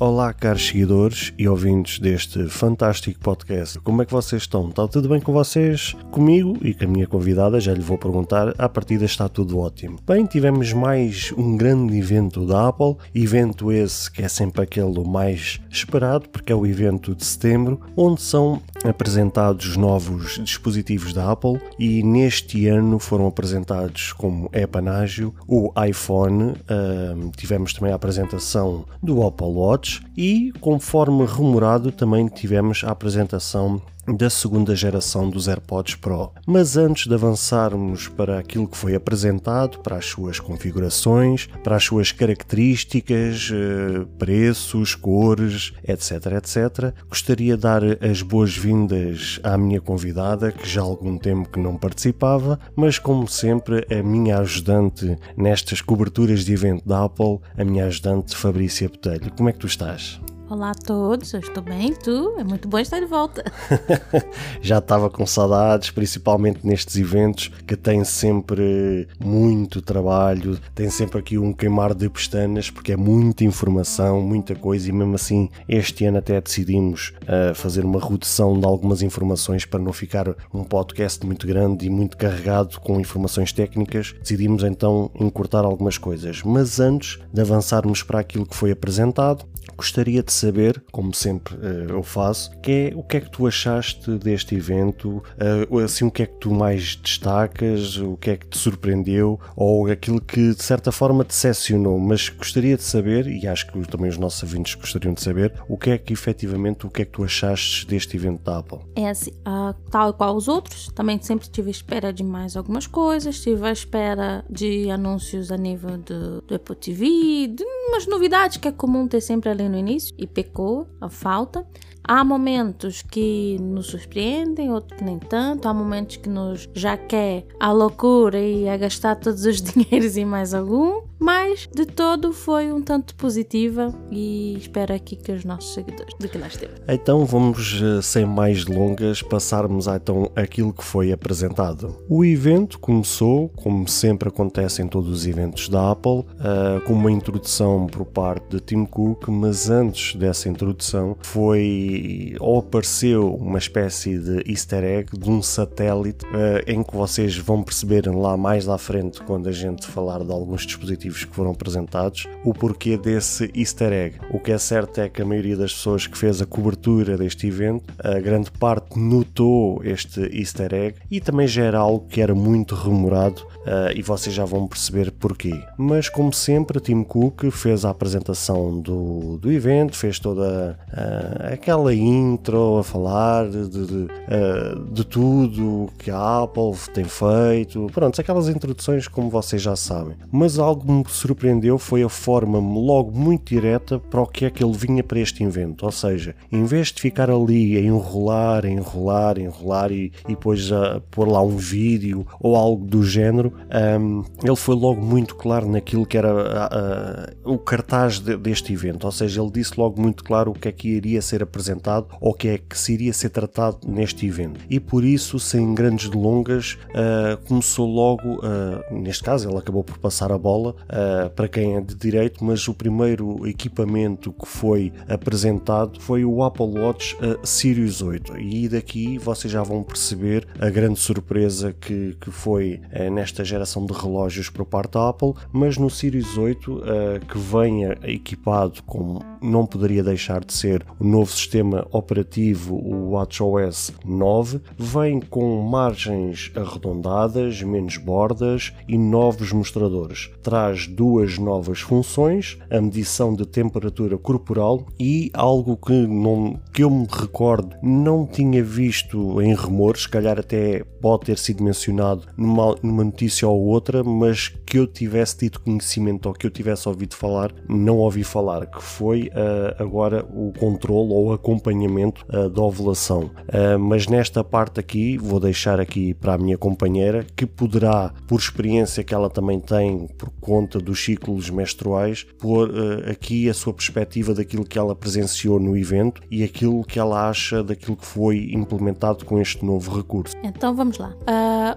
Olá, caros seguidores e ouvintes deste fantástico podcast. Como é que vocês estão? Está tudo bem com vocês? Comigo e com a minha convidada, já lhe vou perguntar, à partida está tudo ótimo. Bem, tivemos mais um grande evento da Apple, evento esse que é sempre aquele mais esperado, porque é o evento de setembro, onde são apresentados novos dispositivos da Apple e neste ano foram apresentados como epanágio o iPhone, uh, tivemos também a apresentação do Apple Watch, e, conforme rumorado, também tivemos a apresentação da segunda geração dos AirPods Pro. Mas antes de avançarmos para aquilo que foi apresentado, para as suas configurações, para as suas características, eh, preços, cores, etc, etc, gostaria de dar as boas-vindas à minha convidada, que já há algum tempo que não participava, mas como sempre, a minha ajudante nestas coberturas de evento da Apple, a minha ajudante Fabrícia Botelho. Como é que tu estás? Olá a todos, eu estou bem, tu? É muito bom estar de volta. Já estava com saudades, principalmente nestes eventos que têm sempre muito trabalho, tem sempre aqui um queimar de pestanas, porque é muita informação, muita coisa, e mesmo assim este ano até decidimos uh, fazer uma redução de algumas informações para não ficar um podcast muito grande e muito carregado com informações técnicas. Decidimos então encurtar algumas coisas, mas antes de avançarmos para aquilo que foi apresentado, gostaria de saber, como sempre uh, eu faço, que é o que é que tu achaste deste evento, uh, assim, o que é que tu mais destacas, o que é que te surpreendeu, ou aquilo que de certa forma te decepcionou, mas gostaria de saber, e acho que também os nossos ouvintes gostariam de saber, o que é que efetivamente, o que é que tu achaste deste evento da Apple? É assim, uh, tal qual os outros, também sempre tive espera de mais algumas coisas, tive a espera de anúncios a nível do, do Apple TV, de umas novidades que é comum ter sempre ali no início, e pecou a falta. Há momentos que nos surpreendem, outros que nem tanto. Há momentos que nos já quer a loucura e a gastar todos os dinheiros e mais algum. Mas de todo foi um tanto positiva e espero aqui que os nossos seguidores de que nós temos. Então vamos, eh, sem mais delongas, passarmos então aquilo que foi apresentado. O evento começou, como sempre acontece em todos os eventos da Apple, uh, com uma introdução por parte de Tim Cook, mas antes dessa introdução foi ou apareceu uma espécie de easter egg de um satélite uh, em que vocês vão perceber lá mais à frente quando a gente falar de alguns dispositivos que foram apresentados o porquê desse easter egg. O que é certo é que a maioria das pessoas que fez a cobertura deste evento, a grande parte notou este easter egg e também já era algo que era muito remorado uh, e vocês já vão perceber porquê. Mas como sempre, Tim Cook fez a apresentação do, do evento, fez toda uh, aquela aquela intro a falar de, de, uh, de tudo que a Apple tem feito, pronto, aquelas introduções como vocês já sabem. Mas algo que me surpreendeu foi a forma logo muito direta para o que é que ele vinha para este evento, ou seja, em vez de ficar ali a enrolar, a enrolar, a enrolar e, e depois a pôr lá um vídeo ou algo do género, um, ele foi logo muito claro naquilo que era o cartaz de, deste evento, ou seja, ele disse logo muito claro o que é que iria ser apresentado apresentado ou que é que se iria ser tratado neste evento. E por isso, sem grandes delongas, uh, começou logo, uh, neste caso, ele acabou por passar a bola uh, para quem é de direito, mas o primeiro equipamento que foi apresentado foi o Apple Watch Series 8. E daqui vocês já vão perceber a grande surpresa que, que foi nesta geração de relógios por parte da Apple, mas no Series 8 que venha equipado com não poderia deixar de ser o novo sistema sistema operativo, o WatchOS 9, vem com margens arredondadas, menos bordas e novos mostradores. Traz duas novas funções: a medição de temperatura corporal e algo que, não, que eu me recordo não tinha visto em rumores, se calhar até pode ter sido mencionado numa, numa notícia ou outra, mas que eu tivesse tido conhecimento ou que eu tivesse ouvido falar, não ouvi falar, que foi uh, agora o controle ou acompanhamento uh, da ovulação. Uh, mas nesta parte aqui, vou deixar aqui para a minha companheira, que poderá, por experiência que ela também tem por conta dos ciclos menstruais, pôr aqui a sua perspectiva daquilo que ela presenciou no evento e aquilo que ela acha daquilo que foi implementado com este novo recurso. Então vamos lá.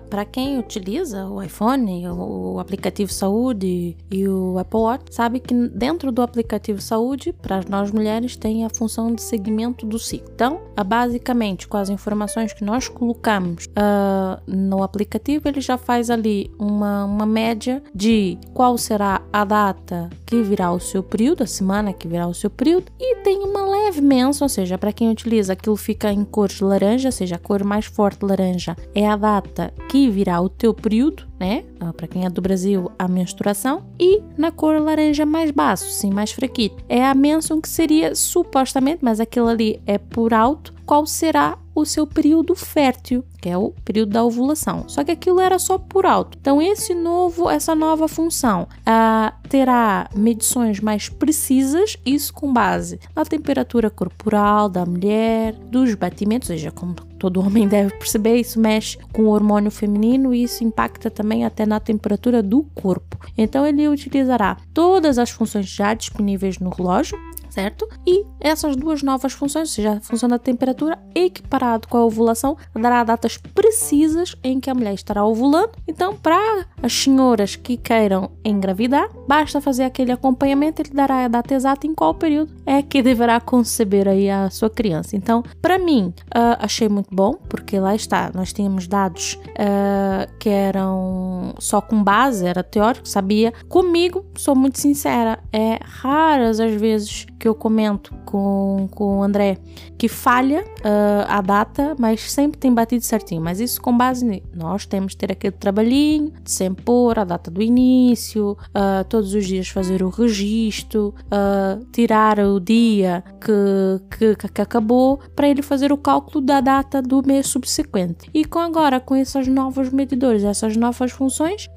para quem utiliza o iPhone, o aplicativo saúde e o Apple Watch, sabe que dentro do aplicativo saúde, para nós mulheres, tem a função de segmento do ciclo. Então, basicamente, com as informações que nós colocamos uh, no aplicativo, ele já faz ali uma, uma média de qual será a data que virá o seu período, a semana que virá o seu período, e tem uma leve menção, ou seja, para quem utiliza aquilo fica em cores laranja, ou seja, a cor mais forte laranja é a data que virá o teu período, né? Ah, para quem é do Brasil, a menstruação. E na cor laranja mais baixo, sim, mais fraquito, é a menção que seria supostamente, mas aquilo ali é por alto, qual será o seu período fértil, que é o período da ovulação. Só que aquilo era só por alto. Então esse novo, essa nova função ah, terá medições mais precisas, isso com base na temperatura corporal da mulher, dos batimentos, ou seja, como todo homem deve perceber, isso mexe com o hormônio feminino e isso impacta também até na temperatura do corpo. Então ele utilizará todas as funções já disponíveis no relógio, certo? E essas duas novas funções, ou seja, a função da temperatura equiparado com a ovulação, dará datas precisas em que a mulher estará ovulando. Então, para as senhoras que queiram engravidar, basta fazer aquele acompanhamento, ele dará a data exata em qual período é que deverá conceber aí a sua criança. Então, para mim, uh, achei muito bom, porque lá está, nós tínhamos dados uh, que eram só com base, era teórico, sabia. Comigo, sou muito sincera, é raras as vezes que eu comento com, com o André que falha uh, a data, mas sempre tem batido certinho. Mas isso com base em nós temos que ter aquele trabalhinho de sempre pôr a data do início, uh, todos os dias fazer o registro, uh, tirar o dia que, que, que, acabou para ele fazer o cálculo da data do mês subsequente. E com agora, com esses novos medidores, essas novas funções,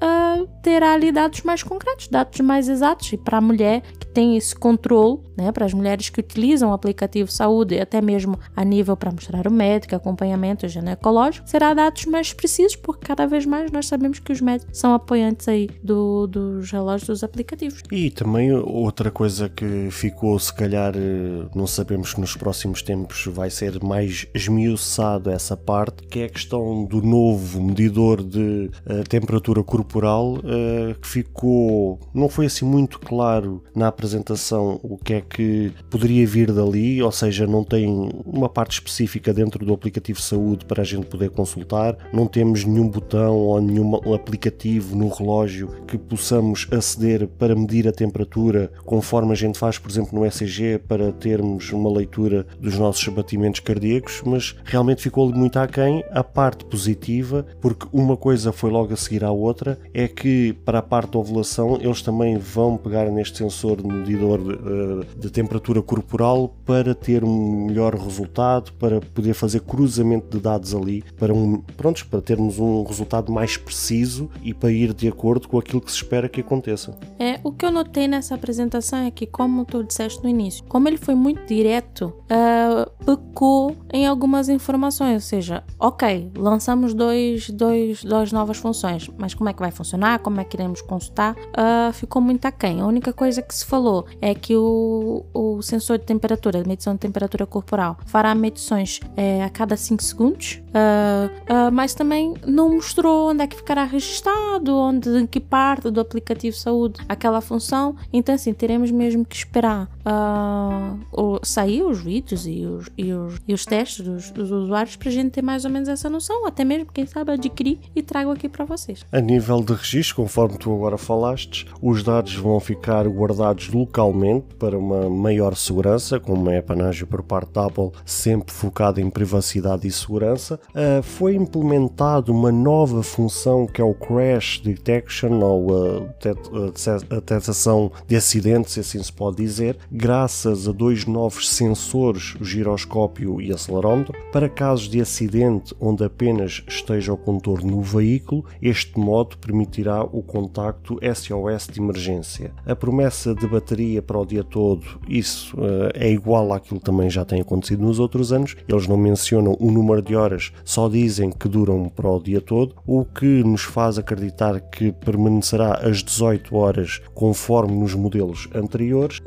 terá ali dados mais concretos, dados mais exatos. E para a mulher que tem esse controle, né, para as mulheres que utilizam o aplicativo saúde, até mesmo a nível para mostrar o médico, acompanhamento ginecológico, será dados mais precisos, porque cada vez mais nós sabemos que os médicos são apoiantes aí do, dos relógios dos aplicativos. E também outra coisa que ficou, se calhar, eh, não sabemos que nos próximos tempos vai ser mais esmiuçado essa parte, que é a questão do novo medidor de uh, temperatura corporal, uh, que ficou, não foi assim muito claro na apresentação o que é que poderia vir dali, ou seja, não tem uma parte específica dentro do aplicativo saúde para a gente poder consultar, não temos nenhum botão ou nenhum aplicativo no relógio que possamos aceder para medir a temperatura, conforme a gente faz, por exemplo, no ECG, para termos uma leitura dos nossos batimentos cardíacos, mas realmente ficou muito aquém a parte positiva, porque uma coisa foi logo a seguir à outra, é que para a parte da ovulação eles também vão pegar neste sensor medidor de, eh, de temperatura corporal para ter um melhor resultado, para poder fazer cruzamento de dados ali, para um, prontos, para termos um resultado mais preciso e para ir de acordo com aquilo que se espera que aconteça. É, o que eu notei nessa apresentação é que, como tu disseste no início, como ele foi muito direto, uh, pecou em algumas informações, ou seja, ok, lançamos dois, dois, duas novas funções, mas como é que vai funcionar, como é que iremos consultar, uh, ficou muito aquém. A única coisa que se falou é que o, o sensor de temperatura, medição de temperatura corporal, fará medições é, a cada 5 segundos, uh, uh, mas também não mostrou onde é que ficará registado, onde, em que parte do aplicativo saúde aquela função. Então, assim, teremos mesmo que esperar uh, sair os vídeos e os, e os, e os testes testes dos, dos usuários para a gente ter mais ou menos essa noção, até mesmo, quem sabe, adquirir e trago aqui para vocês. A nível de registro, conforme tu agora falaste, os dados vão ficar guardados localmente para uma maior segurança, como é panágio por parte da Apple, sempre focado em privacidade e segurança. Uh, foi implementado uma nova função que é o Crash Detection ou a detecção de acidentes, assim se pode dizer, graças a dois novos sensores, o giroscópio e acelerómetro, para casos de acidente onde apenas esteja o condutor no veículo, este modo permitirá o contacto SOS de emergência. A promessa de bateria para o dia todo, isso uh, é igual àquilo que também já tem acontecido nos outros anos. Eles não mencionam o número de horas, só dizem que duram para o dia todo, o que nos faz acreditar que permanecerá às 18 horas conforme nos modelos anteriores.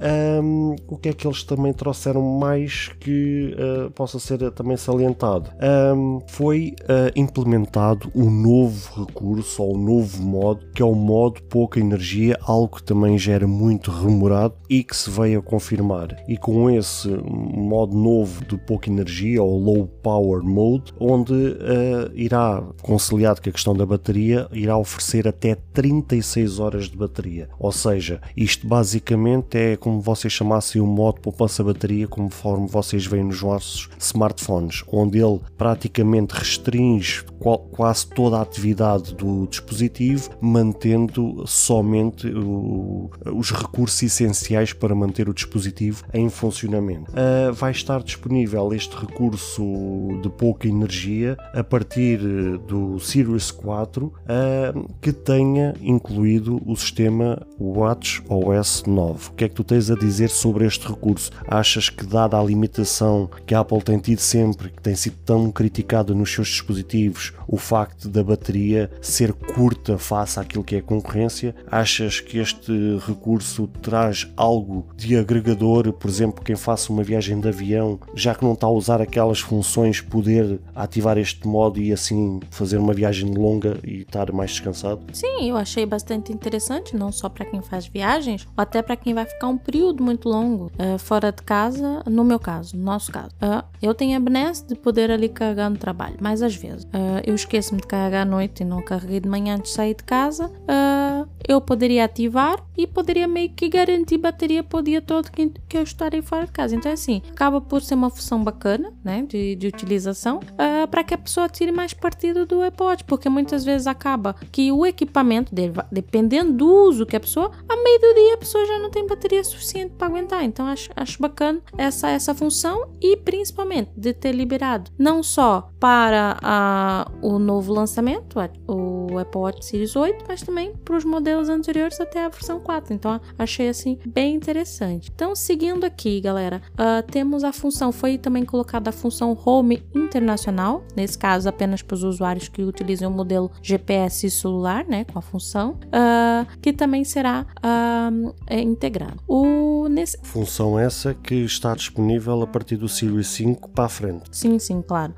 Um, o que é que eles também trouxeram mais que uh, possa ser também salientado? Um, foi uh, implementado um novo recurso ou um novo modo que é o modo pouca energia, algo que também gera muito remorado e que se veio a confirmar. E com esse modo novo de pouca energia ou low power mode, onde uh, irá conciliado com a questão da bateria, irá oferecer até 36 horas de bateria. Ou seja, isto basicamente é como vocês chamassem o modo poupança-bateria, conforme vocês veem nos vossos smartphones, onde ele praticamente restringe quase toda a atividade do dispositivo, mantendo somente o, os recursos essenciais para manter o dispositivo em funcionamento. Uh, vai estar disponível este recurso de pouca energia a partir do Series 4 uh, que tenha incluído o sistema Watch OS 9. O que é que tu tens a dizer sobre este recurso? Achas que, dada a limitação que a Apple tem tido sempre, que tem sido tão criticada nos seus dispositivos, o facto da bateria ser curta face àquilo que é concorrência, achas que este recurso traz algo de agregador, por exemplo, quem faça uma viagem de avião, já que não está a usar aquelas funções, poder ativar este modo e assim fazer uma viagem longa e estar mais descansado? Sim, eu achei bastante interessante, não só para quem faz viagens, ou até para quem vai ficar um período muito longo uh, fora de casa, no meu caso, no nosso caso. Uh, eu tenho a benesse de poder ali carregar no trabalho, mas às vezes uh, eu esqueço-me de carregar à noite e não carreguei de manhã antes de sair de casa. eu poderia ativar e poderia meio que garantir bateria para o dia todo que, que eu estarei fora de casa. Então, assim, acaba por ser uma função bacana, né, de, de utilização, para que a pessoa tire mais partido do iPod, porque muitas vezes acaba que o equipamento dependendo do uso que a pessoa, a meio do dia a pessoa já não tem bateria suficiente para aguentar. Então acho, acho bacana essa, essa função e principalmente de ter liberado não só para a, o novo lançamento, o Apple Watch Series 8, mas também para os modelos anteriores até a versão 4. Então achei assim bem interessante. Então seguindo aqui, galera, uh, temos a função, foi também colocada a função Home Internacional, nesse caso apenas para os usuários que utilizam o modelo GPS celular, né, com a função, uh, que também será uh, integrado. O, nesse... Função essa que está disponível a partir do Series 5 para a frente. Sim, sim, claro.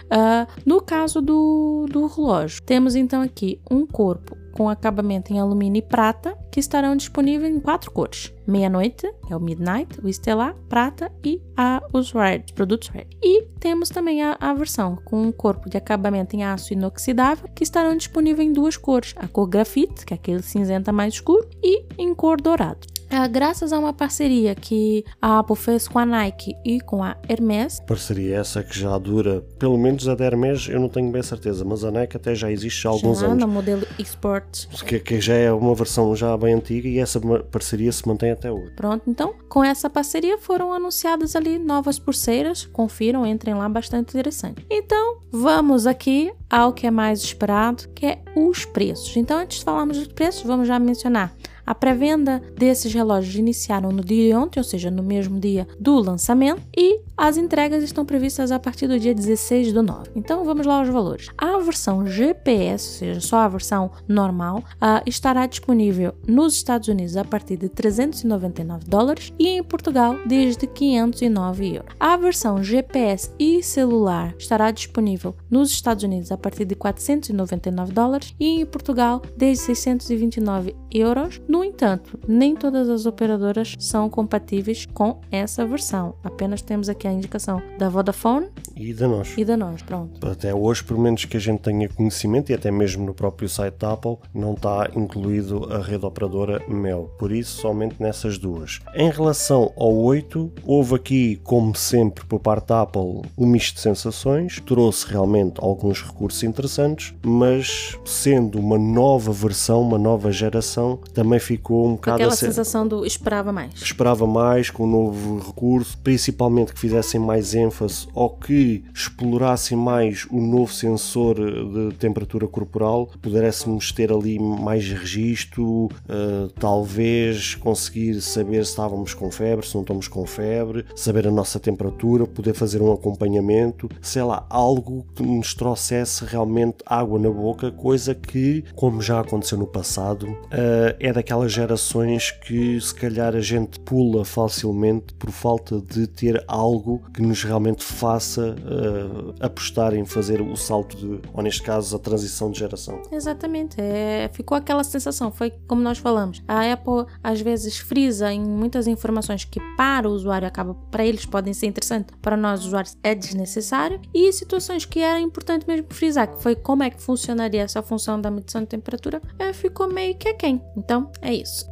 No caso do, do relógio, temos então aqui um corpo com acabamento em alumínio e prata, que estarão disponíveis em quatro cores: meia-noite, é o midnight, o estelar, prata e a, os red, produtos red. E temos também a, a versão com um corpo de acabamento em aço inoxidável, que estarão disponíveis em duas cores: a cor grafite, que é aquele cinzenta mais escuro, e em cor dourado. É, graças a uma parceria que a Apple fez com a Nike e com a Hermes. Parceria essa que já dura, pelo menos a da Hermes, eu não tenho bem certeza, mas a Nike até já existe há alguns já, anos. no modelo Export. Que, que, já é uma versão já bem antiga e essa parceria se mantém até hoje. Pronto, então, com essa parceria foram anunciadas ali novas pulseiras, confiram, entrem lá, bastante interessante. Então, vamos aqui ao que é mais esperado, que é os preços. Então, antes de falarmos dos preços, vamos já mencionar a pré-venda desses relógios iniciaram no dia de ontem, ou seja, no mesmo dia do lançamento, e as entregas estão previstas a partir do dia 16 do 9. Então vamos lá aos valores. A versão GPS, ou seja, só a versão normal, uh, estará disponível nos Estados Unidos a partir de 399 dólares e em Portugal desde 509 euros. A versão GPS e celular estará disponível nos Estados Unidos a partir de 499 dólares e em Portugal desde 629 euros. No entanto, nem todas as operadoras são compatíveis com essa versão. Apenas temos aqui a indicação da Vodafone e da nós. E da nós, pronto. Até hoje, pelo menos que a gente tenha conhecimento, e até mesmo no próprio site da Apple, não está incluído a rede operadora Mel. Por isso, somente nessas duas. Em relação ao 8, houve aqui, como sempre, por parte da Apple, um misto de sensações. Trouxe realmente alguns recursos interessantes, mas sendo uma nova versão, uma nova geração, também ficou um bocado Aquela sensação do esperava mais. Esperava mais com o um novo recurso, principalmente que fizessem mais ênfase ou que explorassem mais o novo sensor de temperatura corporal, pudéssemos ter ali mais registro, uh, talvez conseguir saber se estávamos com febre, se não estamos com febre, saber a nossa temperatura, poder fazer um acompanhamento, sei lá, algo que nos trouxesse realmente água na boca, coisa que, como já aconteceu no passado, uh, é daquelas gerações que se calhar a gente pula facilmente por falta de ter algo que nos realmente faça uh, apostar em fazer o salto de, ou neste caso, a transição de geração. Exatamente, é, ficou aquela sensação, foi como nós falamos. A Apple às vezes frisa em muitas informações que para o usuário acaba, para eles podem ser interessantes, para nós usuários é desnecessário, e situações que era importante mesmo frisar, que foi como é que funcionaria essa função da medição de temperatura, é, ficou meio que quem. Então, é isso.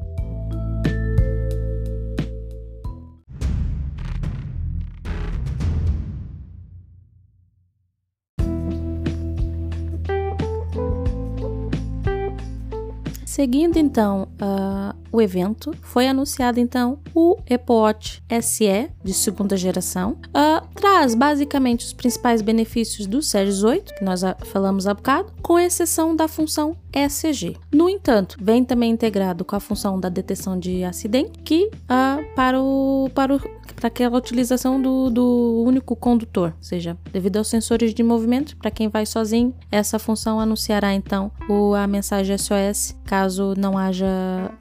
Seguindo então uh, o evento, foi anunciado então o Watch SE de segunda geração. Uh, traz basicamente os principais benefícios do Series 8, que nós falamos há bocado, com exceção da função ECG. No entanto, vem também integrado com a função da detecção de acidente, que uh, para o para o para aquela utilização do, do único condutor, ou seja, devido aos sensores de movimento, para quem vai sozinho, essa função anunciará então o, a mensagem SOS caso não haja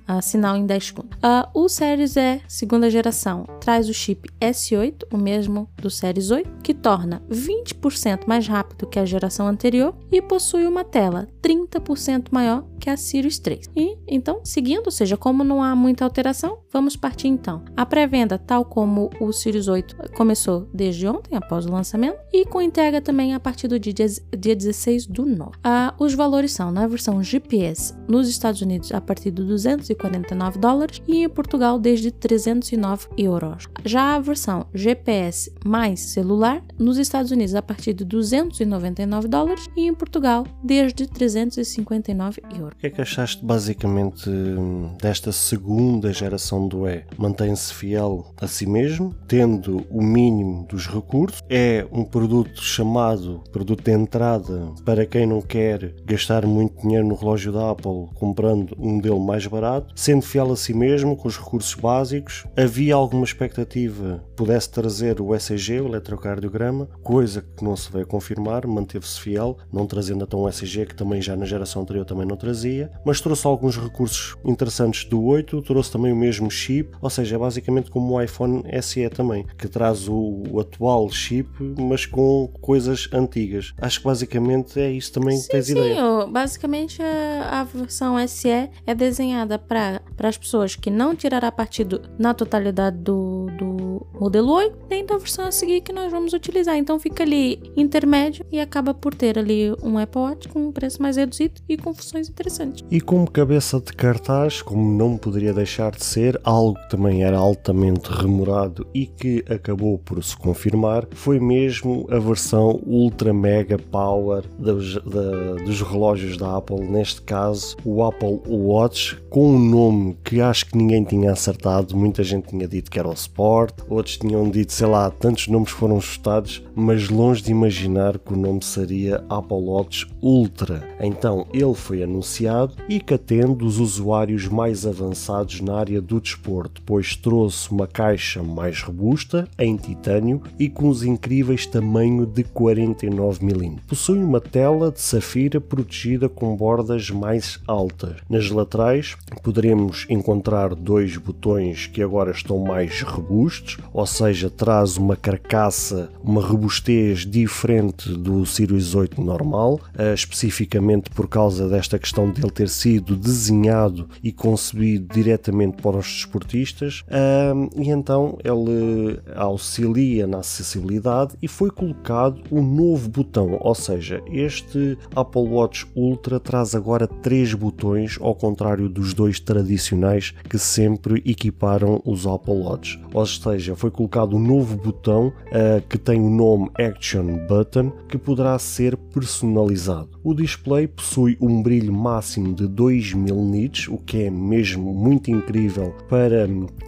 uh, sinal em 10 segundos. Uh, o Series E segunda geração traz o chip S8, o mesmo do Series 8, que torna 20% mais rápido que a geração anterior e possui uma tela 30% maior que a Sirius 3. E então, seguindo, ou seja, como não há muita alteração, vamos partir então. A pré-venda, tal como o Sirius 8 começou desde ontem, após o lançamento, e com entrega também a partir do dia, dia 16 do 9. Ah, os valores são na versão GPS nos Estados Unidos a partir de 249 dólares e em Portugal desde 309 euros. Já a versão GPS mais celular nos Estados Unidos a partir de 299 dólares e em Portugal desde 359 euros. O que é que achaste basicamente desta segunda geração do E? Mantém-se fiel a si mesmo, tendo o mínimo dos recursos, é um produto chamado produto de entrada para quem não quer gastar muito dinheiro no relógio da Apple comprando um modelo mais barato, sendo fiel a si mesmo, com os recursos básicos. Havia alguma expectativa pudesse trazer o ECG, o eletrocardiograma, coisa que não se veio confirmar, manteve-se fiel, não trazendo até um ECG que também já na geração anterior também não trazia mas trouxe alguns recursos interessantes do 8, trouxe também o mesmo chip, ou seja, é basicamente como o iPhone SE também, que traz o, o atual chip, mas com coisas antigas. Acho que basicamente é isso também sim, que tens sim, ideia. basicamente a, a versão SE é desenhada para as pessoas que não tirará partido na totalidade do, do modelo 8, nem da versão a seguir que nós vamos utilizar. Então fica ali intermédio e acaba por ter ali um Apple Watch com um preço mais reduzido e com funções interessantes. E como cabeça de cartaz, como não poderia deixar de ser, algo que também era altamente remorado e que acabou por se confirmar, foi mesmo a versão Ultra Mega Power dos, da, dos relógios da Apple, neste caso o Apple Watch, com um nome que acho que ninguém tinha acertado, muita gente tinha dito que era o Sport, outros tinham dito, sei lá, tantos nomes foram chutados, mas longe de imaginar que o nome seria Watch Ultra. Então ele foi anunciado e que atende os usuários mais avançados na área do desporto, pois trouxe uma caixa mais robusta, em titânio e com os incríveis tamanho de 49 mm. Possui uma tela de safira protegida com bordas mais altas. Nas laterais poderemos encontrar dois botões que agora estão mais robustos Ou seja, traz uma carcaça, uma robustez diferente do Series 8 normal, uh, especificamente por causa desta questão de ele ter sido desenhado e concebido diretamente para os desportistas, uh, e então ele auxilia na acessibilidade e foi colocado um novo botão, ou seja, este Apple Watch Ultra traz agora três botões, ao contrário dos dois tradicionais que sempre equiparam os Apple Watch. Ou seja, foi colocado um novo botão uh, que tem o nome Action Button que poderá ser personalizado. O display possui um brilho máximo de 2000 nits, o que é mesmo muito incrível para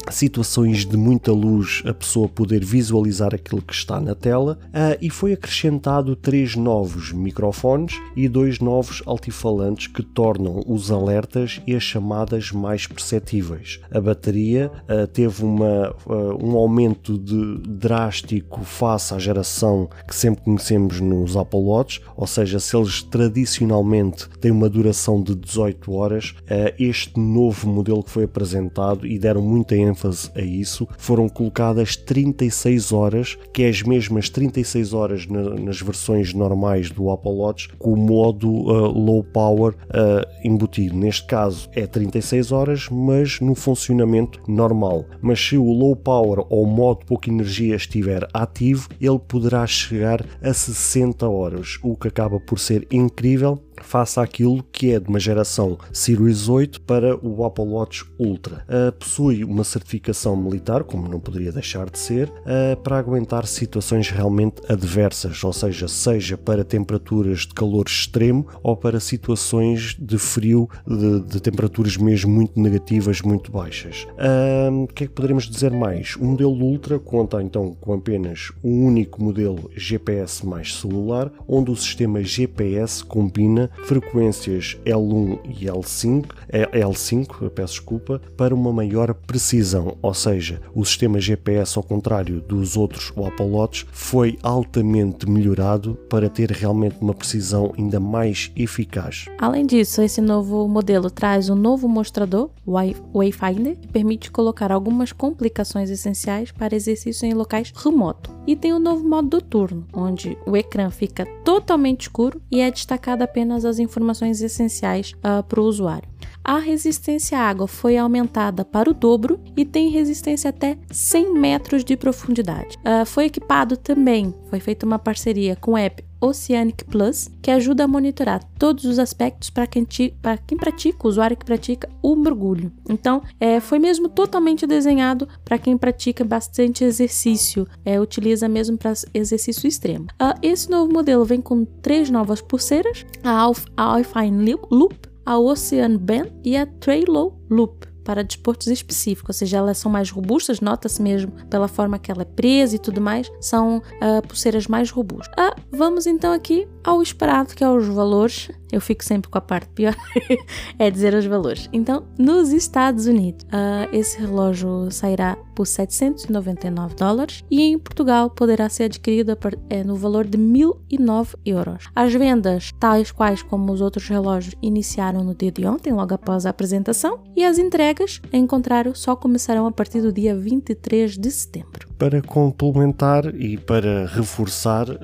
situações de muita luz a pessoa poder visualizar aquilo que está na tela uh, e foi acrescentado três novos microfones e dois novos altifalantes que tornam os alertas e as chamadas mais perceptíveis. A bateria uh, teve uma, uh, um aumento de drástico face à geração que sempre conhecemos nos Apple Watch, ou seja, se eles tradicionalmente têm uma duração de 18 horas, este novo modelo que foi apresentado e deram muita ênfase a isso, foram colocadas 36 horas, que é as mesmas 36 horas na, nas versões normais do Apple Watch, com o modo uh, low power uh, embutido. Neste caso é 36 horas, mas no funcionamento normal. Mas se o low power ou modo pouca energia estiver ativo, ele poderá chegar a 60 horas, o que acaba por ser incrível incrível face àquilo que é de uma geração Series 8 para o Apple Watch Ultra. Uh, possui uma certificação militar, como não poderia deixar de ser, uh, para aguentar situações realmente adversas, ou seja, seja para temperaturas de calor extremo ou para situações de frio, de, de temperaturas mesmo muito negativas, muito baixas. Uh, o que é que poderemos dizer mais? O modelo Ultra conta então com apenas um único modelo GPS mais celular, onde o sistema GPS combina frequências L1 e L5, é, L5, peço desculpa, para uma maior precisão, ou seja, o sistema GPS, ao contrário dos outros Watch, foi altamente melhorado para ter realmente uma precisão ainda mais eficaz. Além disso, esse novo modelo traz um novo mostrador, Wayfinder, que permite colocar algumas complicações essenciais para exercício em locais remotos. E tem o um novo modo do turno, onde o ecrã fica totalmente escuro e é destacado apenas as informações essenciais uh, para o usuário. A resistência à água foi aumentada para o dobro e tem resistência até 100 metros de profundidade. Uh, foi equipado também, foi feita uma parceria com o app Oceanic Plus, que ajuda a monitorar todos os aspectos para quem, quem, pratica, o usuário que pratica o mergulho. Então, é, foi mesmo totalmente desenhado para quem pratica bastante exercício, é, utiliza mesmo para exercício extremo. Uh, esse novo modelo vem com três novas pulseiras: a, Alf, a Alpine Loop, a Ocean Band e a Trail Loop para desportos específicos, ou seja, elas são mais robustas, nota-se mesmo pela forma que ela é presa e tudo mais, são uh, pulseiras mais robustas. Ah, vamos então aqui ao esperado, que é os valores. Eu fico sempre com a parte pior, é dizer os valores. Então, nos Estados Unidos, uh, esse relógio sairá por 799 dólares e em Portugal poderá ser adquirido é, no valor de 1009 euros. As vendas, tais quais como os outros relógios, iniciaram no dia de ontem, logo após a apresentação, e as entregas, em contrário, só começarão a partir do dia 23 de setembro. Para complementar e para reforçar uh,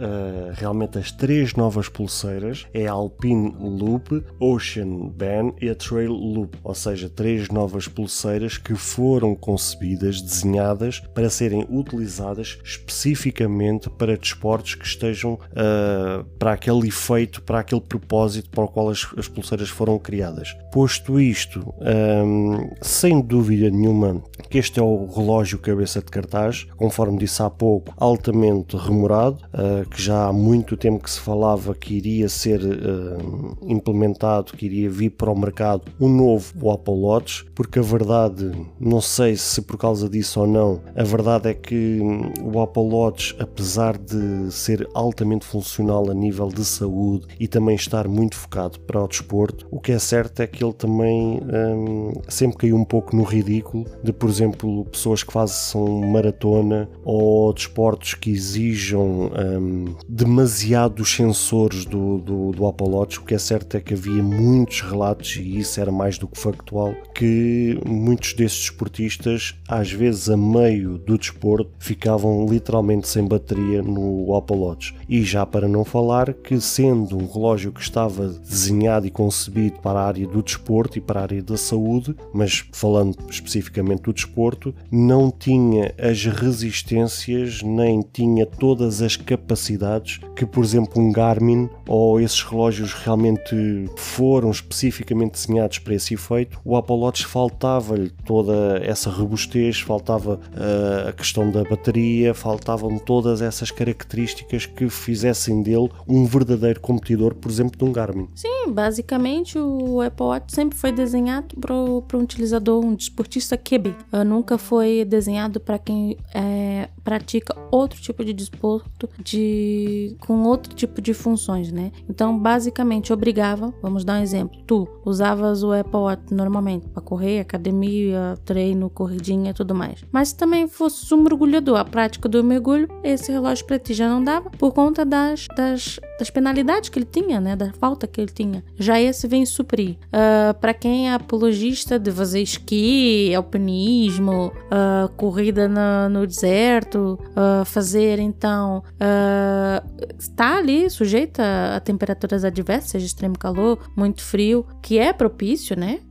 realmente as três novas pulseiras, é a Alpine Loop, Ocean Band e a Trail Loop, ou seja, três novas pulseiras que foram concebidas, desenhadas para serem utilizadas especificamente para desportos que estejam uh, para aquele efeito, para aquele propósito para o qual as, as pulseiras foram criadas. Posto isto, um, ehm, sem dúvida nenhuma que este é o relógio cabeça de cartaz, conforme disse há pouco, altamente remorado, uh, que já há muito tempo que se falava que iria ser uh, implementado, que iria vir para o mercado um novo Apple Watch, porque a verdade, não sei se por causa disso ou não, a verdade é que o Apple Watch, apesar de ser altamente funcional a nível de saúde e também estar muito focado para o desporto, o que é certo é que ele também um, sempre caiu um pouco no ridículo de, por exemplo, pessoas que fazem maratona ou desportos que exijam um, demasiados sensores do, do, do Apple Watch. O que é certo é que havia muitos relatos, e isso era mais do que factual, que muitos desses desportistas, às vezes a meio do desporto, ficavam literalmente sem bateria no Apple Watch. E já para não falar que, sendo um relógio que estava desenhado e concebido para a área do desporto e para a área da saúde, mas falando especificamente do desporto, não tinha as resistências nem tinha todas as capacidades que, por exemplo, um Garmin ou esses relógios realmente foram especificamente desenhados para esse efeito. O Apple Watch faltava-lhe toda essa robustez, faltava uh, a questão da bateria, faltavam todas essas características que fizessem dele um verdadeiro competidor, por exemplo, de um Garmin. Sim, basicamente o Apple Watch sempre foi desenhado para um utilizador, um desportista QB. Uh, nunca foi desenhado para quem é, pratica outro tipo de desporto de, com outro tipo de funções, né? Então, basicamente, obrigava, vamos dar um exemplo, tu usavas o Apple Watch normalmente para correr, academia, treino, corridinha e tudo mais. Mas se também fosse um mergulhador, a prática do mergulho, esse relógio para ti já não dava por conta das, das, das penalidades que ele tinha, né? Da falta que ele tinha. Já esse vem suprir. Uh, para quem é apologista de fazer esqui, alpinismo, uh, corrida no, deserto, uh, fazer então está ali sujeita a temperaturas adversas, extremo calor, muito frio, que é propício, né?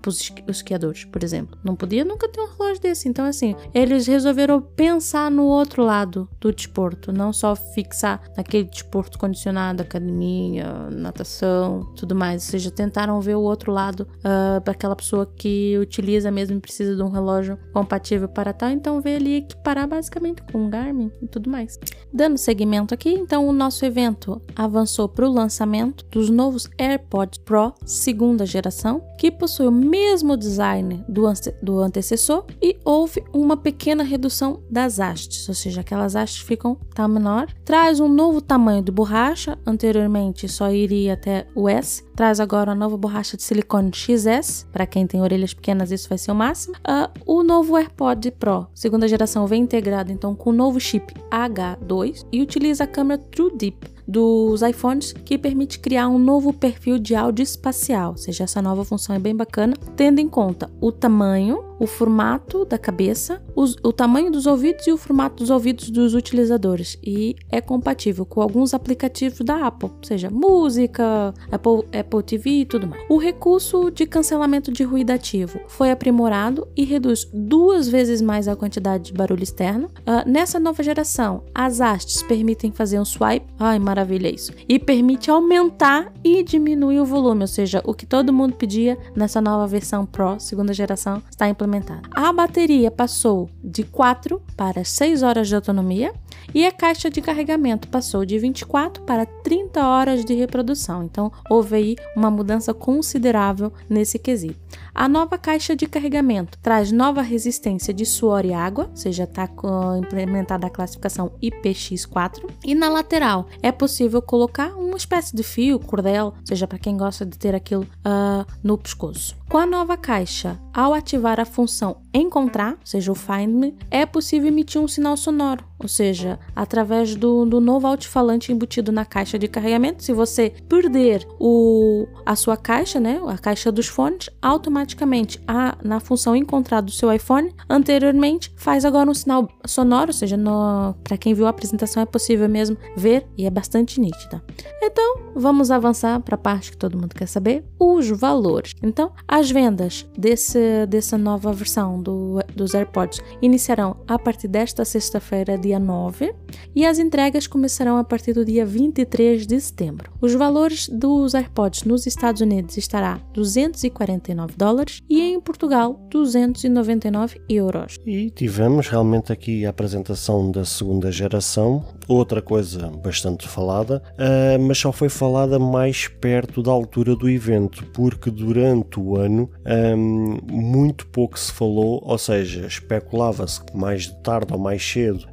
Para os esquiadores, por exemplo. Não podia nunca ter um relógio desse. Então, assim, eles resolveram pensar no outro lado do desporto, não só fixar naquele desporto condicionado, academia, natação, tudo mais. Ou seja, tentaram ver o outro lado uh, para aquela pessoa que utiliza mesmo e precisa de um relógio compatível para tal. Então, ver ali equiparar basicamente com um Garmin e tudo mais. Dando seguimento aqui, então, o nosso evento avançou para o lançamento dos novos AirPods Pro segunda geração, que possui o mesmo design do, ante do antecessor e houve uma pequena redução das hastes, ou seja, aquelas hastes ficam tá menor. Traz um novo tamanho de borracha, anteriormente só iria até o S, traz agora a nova borracha de silicone XS, para quem tem orelhas pequenas isso vai ser o máximo. Uh, o novo AirPod Pro, segunda geração, vem integrado então com o novo chip H2 e utiliza a câmera True Deep dos iPhones que permite criar um novo perfil de áudio espacial, ou seja, essa nova função é bem bacana, tendo em conta o tamanho, o formato da cabeça, os, o tamanho dos ouvidos e o formato dos ouvidos dos utilizadores e é compatível com alguns aplicativos da Apple, seja, música, Apple, Apple TV e tudo mais. O recurso de cancelamento de ruído ativo foi aprimorado e reduz duas vezes mais a quantidade de barulho externo. Uh, nessa nova geração, as hastes permitem fazer um swipe, ai maravilha isso, e permite aumentar e diminuir o volume, ou seja, o que todo mundo pedia nessa nova versão Pro, segunda geração, está implementado a bateria passou de 4 para 6 horas de autonomia e a caixa de carregamento passou de 24 para 30 horas de reprodução. Então, houve aí uma mudança considerável nesse quesito. A nova caixa de carregamento traz nova resistência de suor e água, ou seja, está implementada a classificação IPX4. E na lateral é possível colocar uma espécie de fio, cordel, seja para quem gosta de ter aquilo uh, no pescoço. Com a nova caixa, ao ativar a função Encontrar, ou seja, o Find Me, é possível emitir um sinal sonoro, ou seja, através do, do novo alto-falante embutido na caixa de carregamento. Se você perder o, a sua caixa, né, a caixa dos fones, automaticamente a, na função Encontrar do seu iPhone, anteriormente faz agora um sinal sonoro, ou seja, para quem viu a apresentação é possível mesmo ver e é bastante nítida. Então, vamos avançar para a parte que todo mundo quer saber, os valores. Então, as vendas desse, dessa nova versão do, dos AirPods iniciarão a partir desta sexta-feira, dia 9, e as entregas começarão a partir do dia 23 de setembro. Os valores dos AirPods nos Estados Unidos estará 249 dólares e em Portugal 299 euros. E tivemos realmente aqui a apresentação da segunda geração, outra coisa bastante falada, uh, mas só foi falada mais perto da altura do evento, porque durante o ano um, muito pouco se falou ou seja, especulava-se que mais tarde ou mais cedo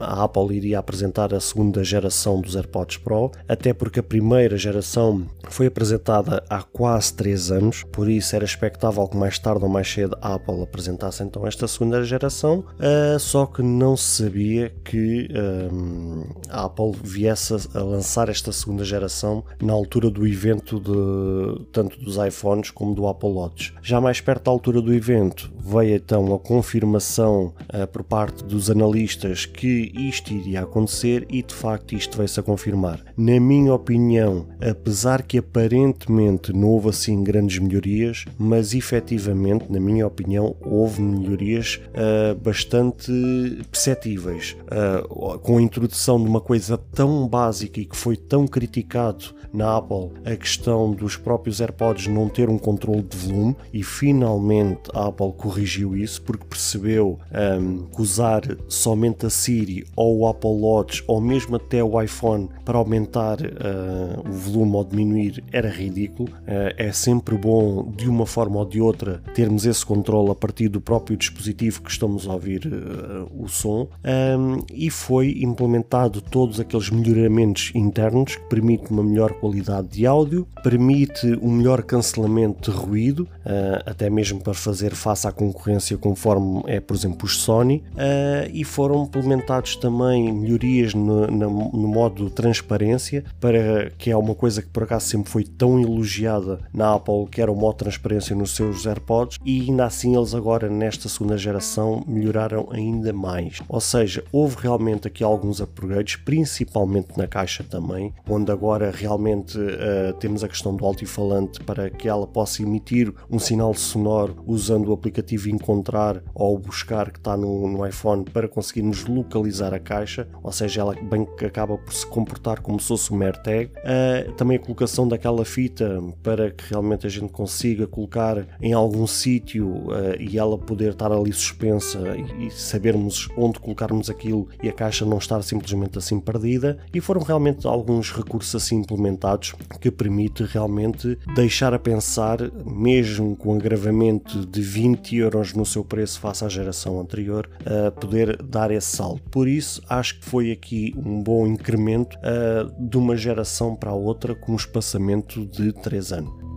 a Apple iria apresentar a segunda geração dos AirPods Pro, até porque a primeira geração foi apresentada há quase 3 anos, por isso era expectável que mais tarde ou mais cedo a Apple apresentasse então esta segunda geração, uh, só que não se sabia que um, a Apple viesse a lançar esta segunda geração na altura do evento de tanto dos iPhones como do Apple Watch. Já mais perto da altura do evento veio então a confirmação uh, por parte dos analistas que isto iria acontecer e de facto isto veio-se a confirmar. Na minha opinião, apesar que aparentemente não houve assim grandes melhorias, mas efetivamente, na minha opinião, houve melhorias uh, bastante perceptíveis. Uh, com a introdução de uma coisa tão básica e que foi tão criticado na Apple a questão dos próprios AirPods não ter um controle de volume e finalmente a Apple corrigiu isso porque percebeu um, que usar somente a Siri ou o Apple Watch ou mesmo até o iPhone para aumentar uh, o volume ou diminuir era ridículo. Uh, é sempre bom de uma forma ou de outra termos esse controle a partir do próprio dispositivo que estamos a ouvir uh, o som um, e foi implementado todos aqueles melhoramentos internos que permitem uma melhor qualidade de áudio, permite um melhor cancelamento de ruído, até mesmo para fazer face à concorrência conforme é, por exemplo, os Sony, e foram implementados também melhorias no, no, no, modo de transparência, para que é uma coisa que por acaso sempre foi tão elogiada na Apple, que era de transparência nos seus AirPods, e ainda assim eles agora nesta segunda geração melhoraram ainda mais. Ou seja, houve realmente aqui alguns upgrades, principalmente na caixa também, onde agora realmente uh, temos a questão do altifalante para que ela possa emitir um sinal sonoro usando o aplicativo Encontrar ou Buscar que está no, no iPhone para conseguirmos localizar a caixa, ou seja, ela bem que acaba por se comportar como um AirTag. Uh, também a colocação daquela fita para que realmente a gente consiga colocar em algum sítio uh, e ela poder estar ali suspensa e, e sabermos onde colocarmos aquilo e a caixa não estar simplesmente assim perdida. E foram realmente alguns recursos assim implementados que permite realmente deixar a pensar, mesmo com agravamento de 20 euros no seu preço face à geração anterior, a poder dar esse salto. Por isso, acho que foi aqui um bom incremento uh, de uma geração para a outra com um espaçamento de 3 anos.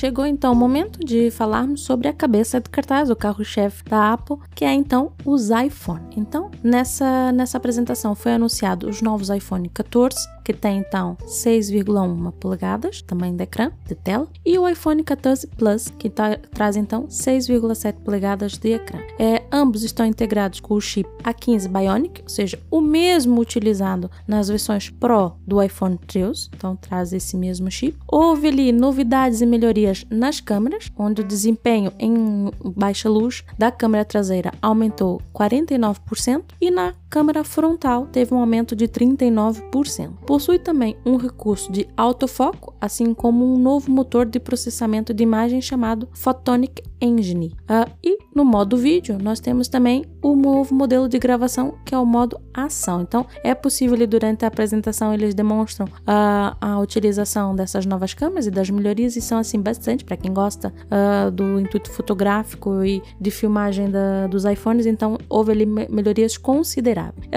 Chegou então o momento de falarmos sobre a cabeça de cartaz, o carro-chefe da Apple, que é então os iPhone. Então, nessa, nessa apresentação foi anunciado os novos iPhone 14, que tem então 6,1 polegadas, tamanho de ecrã, de tela, e o iPhone 14 Plus, que tá, traz então 6,7 polegadas de ecrã. É, ambos estão integrados com o chip A15 Bionic, ou seja, o mesmo utilizado nas versões Pro do iPhone 13, então traz esse mesmo chip. Houve ali novidades e melhorias nas câmeras, onde o desempenho em baixa luz da câmera traseira aumentou 49% e na câmera frontal teve um aumento de 39%. Possui também um recurso de autofoco, assim como um novo motor de processamento de imagem chamado Photonic Engine. Uh, e no modo vídeo, nós temos também o novo modelo de gravação, que é o modo ação. Então, é possível durante a apresentação eles demonstram uh, a utilização dessas novas câmeras e das melhorias e são assim bastante para quem gosta uh, do intuito fotográfico e de filmagem da, dos iPhones. Então, houve ali melhorias consideráveis.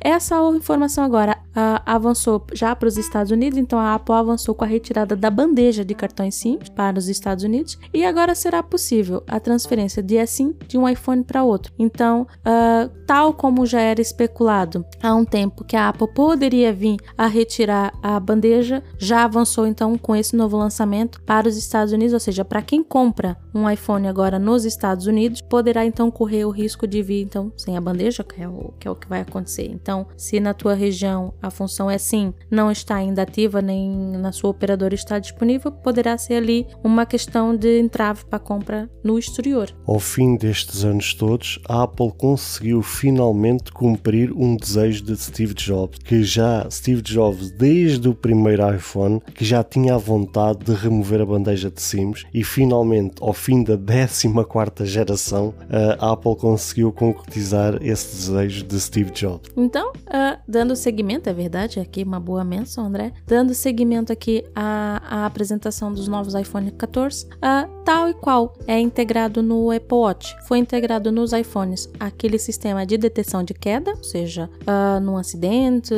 Essa informação agora avançou já para os Estados Unidos. Então, a Apple avançou com a retirada da bandeja de cartões SIM para os Estados Unidos e agora será possível a transferência de SIM de um iPhone para outro. Então, uh, tal como já era especulado há um tempo que a Apple poderia vir a retirar a bandeja, já avançou então com esse novo lançamento para os Estados Unidos, ou seja, para quem compra um iPhone agora nos Estados Unidos, poderá então correr o risco de vir então sem a bandeja, que é o que, é o que vai acontecer. Então, se na tua região a função é sim, não está ainda ativa nem na sua operadora está disponível, poderá ser ali uma questão de entrave para compra no exterior. Ao fim destes anos todos, a Apple conseguiu finalmente cumprir um desejo de Steve Jobs, que já Steve Jobs desde o primeiro iPhone, que já tinha a vontade de remover a bandeja de SIMs e finalmente ao fim da 14 geração, a Apple conseguiu concretizar esse desejo de Steve Jobs. Então, uh, dando seguimento, é verdade, aqui uma boa menção, André, dando seguimento aqui à, à apresentação dos novos iPhone 14, uh, tal e qual é integrado no Apple Watch, foi integrado nos iPhones aquele sistema de detecção de queda, ou seja, uh, num acidente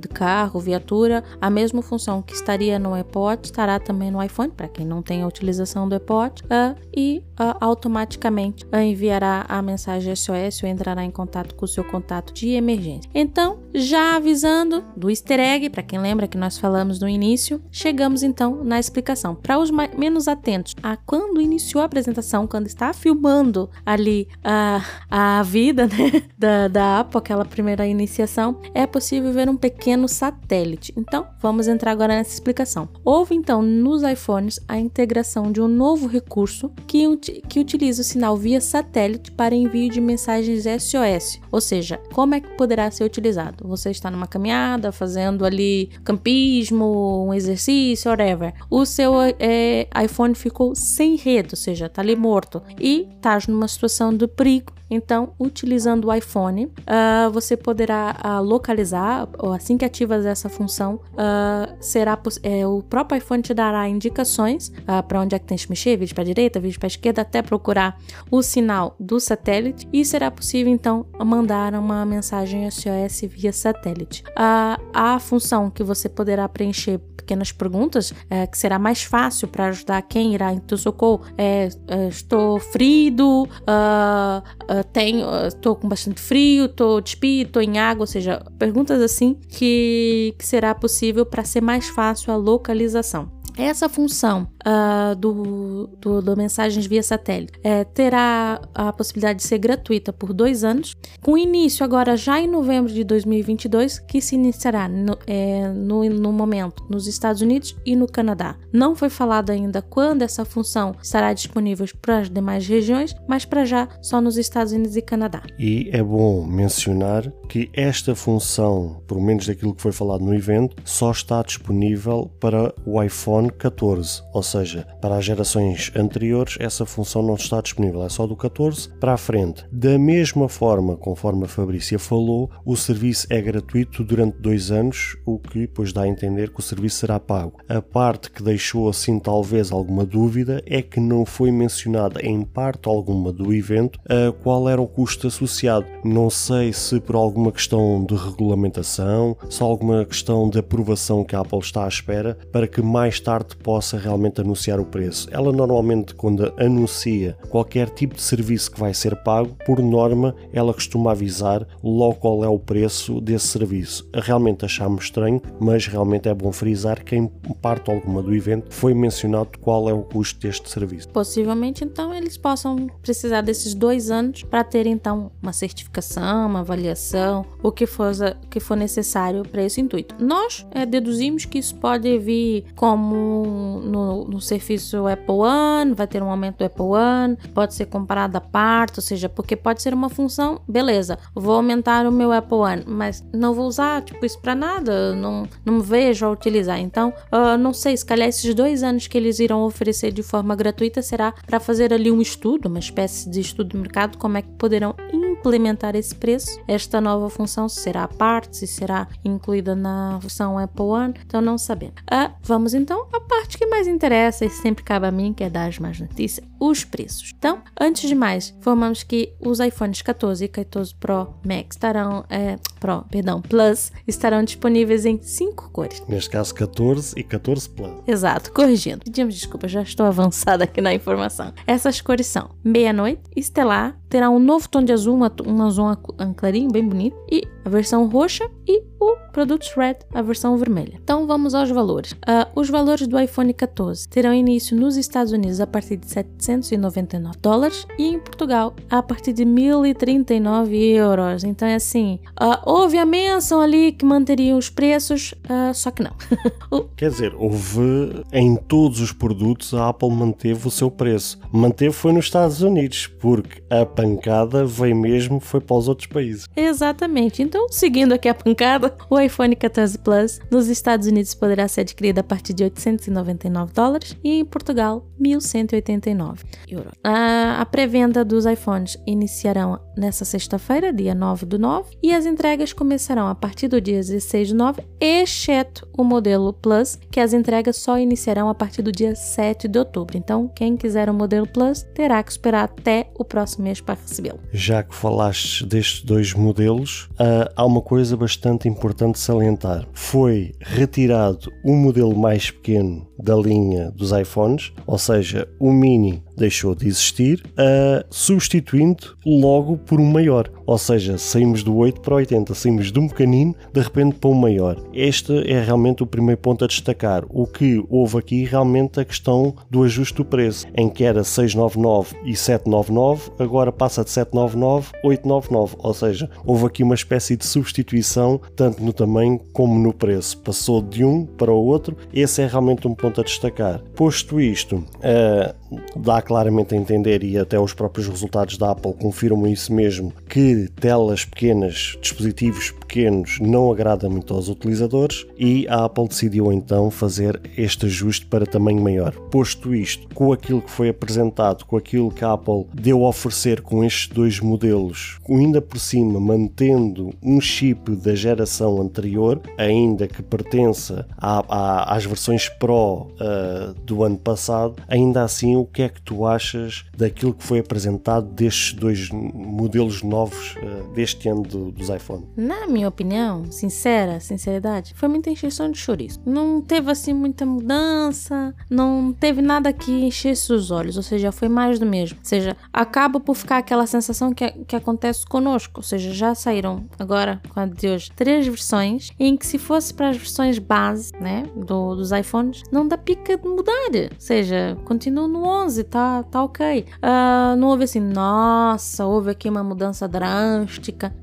de carro, viatura, a mesma função que estaria no Apple Watch estará também no iPhone, para quem não tem a utilização do Apple Watch, uh, e uh, automaticamente enviará a mensagem SOS ou entrará em contato com o seu contato de emergência. Então, já avisando do easter egg, para quem lembra que nós falamos no início, chegamos então na explicação. Para os menos atentos a quando iniciou a apresentação, quando está filmando ali a, a vida né, da, da Apple, aquela primeira iniciação, é possível ver um pequeno satélite. Então, vamos entrar agora nessa explicação. Houve então nos iPhones a integração de um novo recurso que, que utiliza o sinal via satélite para envio de mensagens SOS, ou seja, como é que poderá ser utilizado? Você está numa caminhada, fazendo ali campismo, um exercício, whatever. O seu é, iPhone ficou sem rede, ou seja, está ali morto e está numa situação de perigo então, utilizando o iPhone, uh, você poderá uh, localizar, ou assim que ativas essa função, uh, será é, o próprio iPhone te dará indicações para onde é que tem que mexer, vídeo para direita, vídeo para esquerda, até procurar o sinal do satélite e será possível então mandar uma mensagem SOS via satélite. a função que você poderá preencher pequenas perguntas, é, que será mais fácil para ajudar quem irá em teu socorro. É, é, estou frio, uh, uh, tenho, estou com bastante frio, estou despido, estou em água, ou seja, perguntas assim que, que será possível para ser mais fácil a localização. Essa função uh, do, do, do, mensagens via satélite é, terá a possibilidade de ser gratuita por dois anos, com início agora já em novembro de 2022, que se iniciará no, é, no, no momento nos Estados Unidos e no Canadá. Não foi falado ainda quando essa função estará disponível para as demais regiões, mas para já só nos Estados Unidos e Canadá. E é bom mencionar que esta função, pelo menos daquilo que foi falado no evento, só está disponível para o iPhone iPhone 14, ou seja, para as gerações anteriores essa função não está disponível, é só do 14 para a frente. Da mesma forma, conforme a Fabrícia falou, o serviço é gratuito durante dois anos, o que depois dá a entender que o serviço será pago. A parte que deixou assim talvez alguma dúvida é que não foi mencionada em parte alguma do evento qual era o custo associado. Não sei se por alguma questão de regulamentação, se alguma questão de aprovação que a Apple está à espera para que mais tarde parte possa realmente anunciar o preço. Ela normalmente, quando anuncia qualquer tipo de serviço que vai ser pago, por norma, ela costuma avisar logo qual é o preço desse serviço. Realmente achámos estranho, mas realmente é bom frisar que em parte alguma do evento foi mencionado qual é o custo deste serviço. Possivelmente, então, eles possam precisar desses dois anos para ter, então, uma certificação, uma avaliação, o que for, que for necessário para esse intuito. Nós é, deduzimos que isso pode vir como no, no, serviço Apple One, vai ter um aumento do Apple One, pode ser comparado a parte, ou seja, porque pode ser uma função, beleza, vou aumentar o meu Apple One, mas não vou usar tipo isso para nada, não, não me vejo a utilizar. Então, uh, não sei, se calhar esses dois anos que eles irão oferecer de forma gratuita será para fazer ali um estudo, uma espécie de estudo de mercado, como é que poderão implementar esse preço. Esta nova função será a parte, se será incluída na função Apple One, então não sabemos. Uh, vamos então a parte que mais interessa e sempre cabe a mim, que é dar as mais notícias, os preços. Então, antes de mais, informamos que os iPhones 14 e 14 Pro Max estarão, é, Pro, perdão, Plus, estarão disponíveis em cinco cores. Neste caso, 14 e 14 Plus. Exato, corrigindo. Pedimos desculpa, já estou avançada aqui na informação. Essas cores são meia-noite, estelar, terá um novo tom de azul, uma, um azul clarinho, bem bonito, e a versão roxa e o Produtos Red, a versão vermelha. Então vamos aos valores. Uh, os valores do iPhone 14 terão início nos Estados Unidos a partir de 799 dólares e em Portugal a partir de 1039 euros. Então é assim, uh, houve a menção ali que manteriam os preços, uh, só que não. Quer dizer, houve em todos os produtos a Apple manteve o seu preço. Manteve foi nos Estados Unidos, porque a pancada veio mesmo foi para os outros países. Exatamente. Então, seguindo aqui a pancada, o iPhone 14 Plus nos Estados Unidos poderá ser adquirido a partir de 899 dólares e em Portugal 1189. 999 euros. A, a pré-venda dos iPhones iniciarão nessa sexta-feira, dia 9 do 9, e as entregas começarão a partir do dia 16 do 9, exceto o modelo Plus, que as entregas só iniciarão a partir do dia 7 de outubro. Então, quem quiser o modelo Plus terá que esperar até o próximo mês para recebê-lo. Já que falaste destes dois modelos, uh, há uma coisa bastante importante salientar. Foi retirado o modelo mais pequeno da linha dos iPhones, ou seja, o Mini deixou de existir, uh, substituindo logo por um maior. Ou seja, saímos do 8 para o 80, saímos de um pequenino de repente para um maior. Este é realmente o primeiro ponto a destacar. O que houve aqui realmente a questão do ajuste do preço, em que era 699 e 799, agora passa de 799 899. Ou seja, houve aqui uma espécie de substituição tanto no tamanho como no preço. Passou de um para o outro. Esse é realmente um ponto a destacar. Posto isto, uh, dá claramente a entender, e até os próprios resultados da Apple confirmam isso mesmo, que telas pequenas, dispositivos pequenos, não agrada muito aos utilizadores e a Apple decidiu então fazer este ajuste para tamanho maior. Posto isto, com aquilo que foi apresentado, com aquilo que a Apple deu a oferecer com estes dois modelos, ainda por cima mantendo um chip da geração anterior, ainda que pertença à, à, às versões Pro uh, do ano passado, ainda assim o que é que tu achas daquilo que foi apresentado destes dois modelos novos uh, deste ano do, dos iPhone? Na minha opinião, sincera, sinceridade, foi muita encheção de chouriço. Não teve assim muita mudança, não teve nada que enchesse os olhos, ou seja, foi mais do mesmo. Ou seja, acaba por ficar aquela sensação que, que acontece conosco, ou seja, já saíram agora, com a de hoje, três versões em que se fosse para as versões base, né, do, dos iPhones, não dá pica de mudar. Ou seja, continua no 11, tá tá, ok. Uh, não houve assim, nossa, houve aqui uma mudança drástica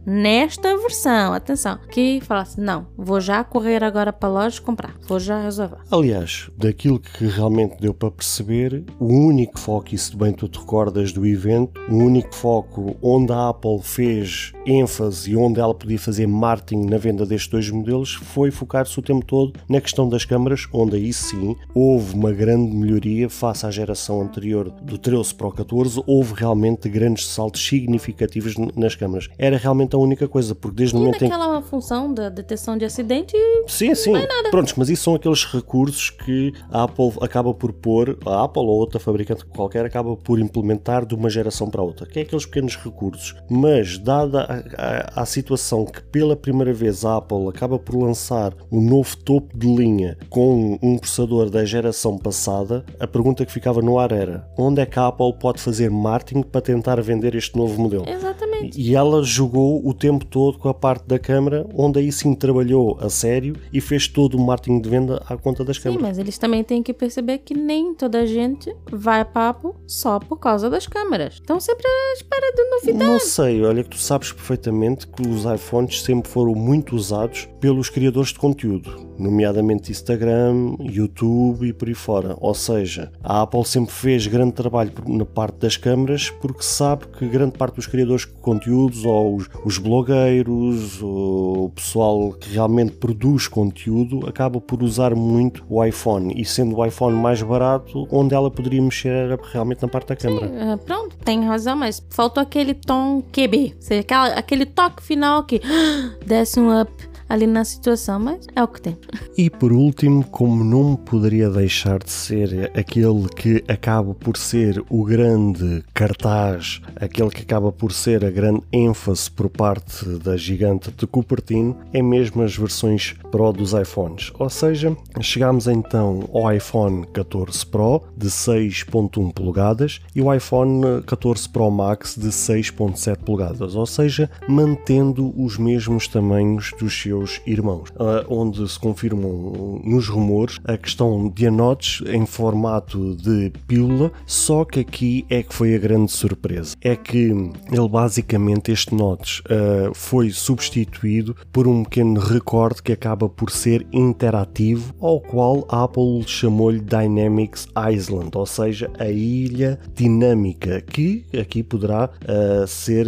nesta versão. Atenção, que falasse, não, vou já correr agora para a loja comprar, vou já resolver. Aliás, daquilo que realmente deu para perceber, o único foco, e se bem tu te recordas do evento, o único foco onde a Apple fez ênfase e onde ela podia fazer marketing na venda destes dois modelos foi focar-se o tempo todo na questão das câmaras, onde aí sim houve uma grande melhoria face à geração anterior do 13 para o 14, houve realmente grandes saltos significativos nas câmaras. Era realmente a única coisa, porque desde o momento em aquela função da detecção de acidente. Sim, sim. Prontos, mas isso são aqueles recursos que a Apple acaba por pôr, a Apple ou outra fabricante qualquer acaba por implementar de uma geração para outra, que é aqueles pequenos recursos. Mas, dada a, a, a situação que pela primeira vez a Apple acaba por lançar um novo topo de linha com um processador da geração passada, a pergunta que ficava no ar era onde é que a Apple pode fazer marketing para tentar vender este novo modelo. Exatamente. E ela jogou o tempo todo com a parte da câmara, onde aí sim trabalhou a sério e fez todo o marketing de venda à conta das câmaras. Sim, mas eles também têm que perceber que nem toda a gente vai a Apple só por causa das câmaras. Estão sempre à espera de novidades. Não sei, olha que tu sabes perfeitamente que os iPhones sempre foram muito usados pelos criadores de conteúdo, nomeadamente Instagram, YouTube e por aí fora. Ou seja, a Apple sempre fez grande trabalho na parte das câmaras porque sabe que grande parte dos criadores de conteúdos ou os, os blogueiros, o pessoal que realmente produz conteúdo acaba por usar muito o iPhone e sendo o iPhone mais barato, onde ela poderia mexer era realmente na parte da câmera. Sim, uh, pronto, tem razão, mas faltou aquele tom QB, ou seja, aquele toque final que desce um up ali na situação, mas é o que tem. E por último, como não poderia deixar de ser aquele que acaba por ser o grande cartaz, aquele que acaba por ser a grande ênfase por parte da gigante de Cupertino, é mesmo as versões Pro dos iPhones. Ou seja, chegamos então ao iPhone 14 Pro de 6.1 polegadas e o iPhone 14 Pro Max de 6.7 polegadas, ou seja, mantendo os mesmos tamanhos dos seus seus irmãos, ah, onde se confirmam nos rumores a questão de anotes em formato de pílula, só que aqui é que foi a grande surpresa. É que ele basicamente, este notes, ah, foi substituído por um pequeno recorde que acaba por ser interativo, ao qual a Apple chamou-lhe Dynamics Island, ou seja, a ilha dinâmica, que aqui poderá uh, ser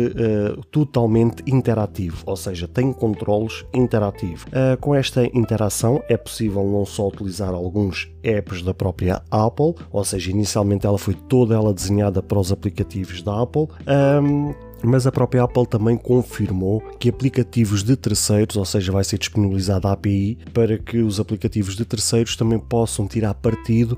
totalmente interativo, ou seja, tem controles interativos interativo. Uh, com esta interação é possível não só utilizar alguns apps da própria Apple, ou seja, inicialmente ela foi toda ela desenhada para os aplicativos da Apple. Um, mas a própria Apple também confirmou que aplicativos de terceiros, ou seja, vai ser disponibilizada a API para que os aplicativos de terceiros também possam tirar partido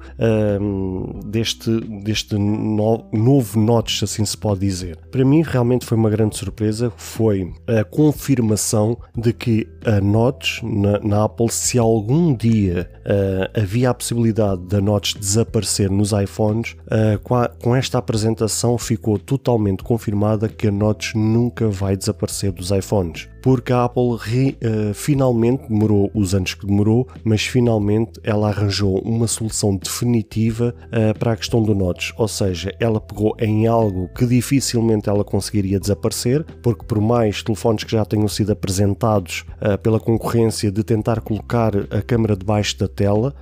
um, deste, deste no, novo notch, assim se pode dizer. Para mim, realmente foi uma grande surpresa, foi a confirmação de que a notch na, na Apple, se algum dia uh, havia a possibilidade da notch desaparecer nos iPhones, uh, com, a, com esta apresentação ficou totalmente confirmada que notch nunca vai desaparecer dos iPhones porque a Apple re, uh, finalmente demorou os anos que demorou, mas finalmente ela arranjou uma solução definitiva uh, para a questão do notch, ou seja, ela pegou em algo que dificilmente ela conseguiria desaparecer, porque por mais telefones que já tenham sido apresentados uh, pela concorrência de tentar colocar a câmera debaixo da tela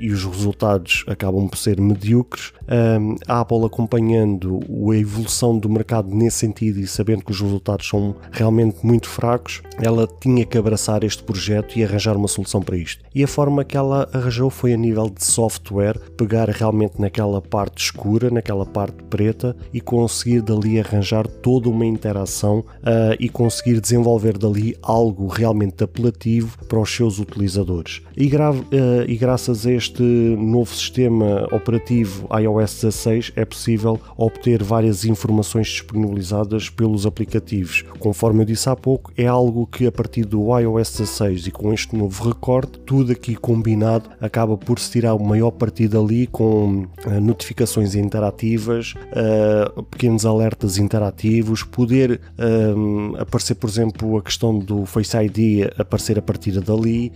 e os resultados acabam por ser medíocres, a Apple acompanhando a evolução do mercado nesse sentido e sabendo que os resultados são realmente muito fracos ela tinha que abraçar este projeto e arranjar uma solução para isto. E a forma que ela arranjou foi a nível de software, pegar realmente naquela parte escura, naquela parte preta e conseguir dali arranjar toda uma interação uh, e conseguir desenvolver dali algo realmente apelativo para os seus utilizadores. E, uh, e graças a este novo sistema operativo iOS 16 é possível obter várias informações disponibilizadas pelos aplicativos. Conforme eu disse há pouco, é algo que a partir do iOS 16 e com este novo recorte, tudo aqui combinado acaba por se tirar o maior partido ali com uh, notificações interativas, uh, pequenos alertas interativos, poder uh, aparecer, por exemplo, a questão do Face ID aparecer a partir dali,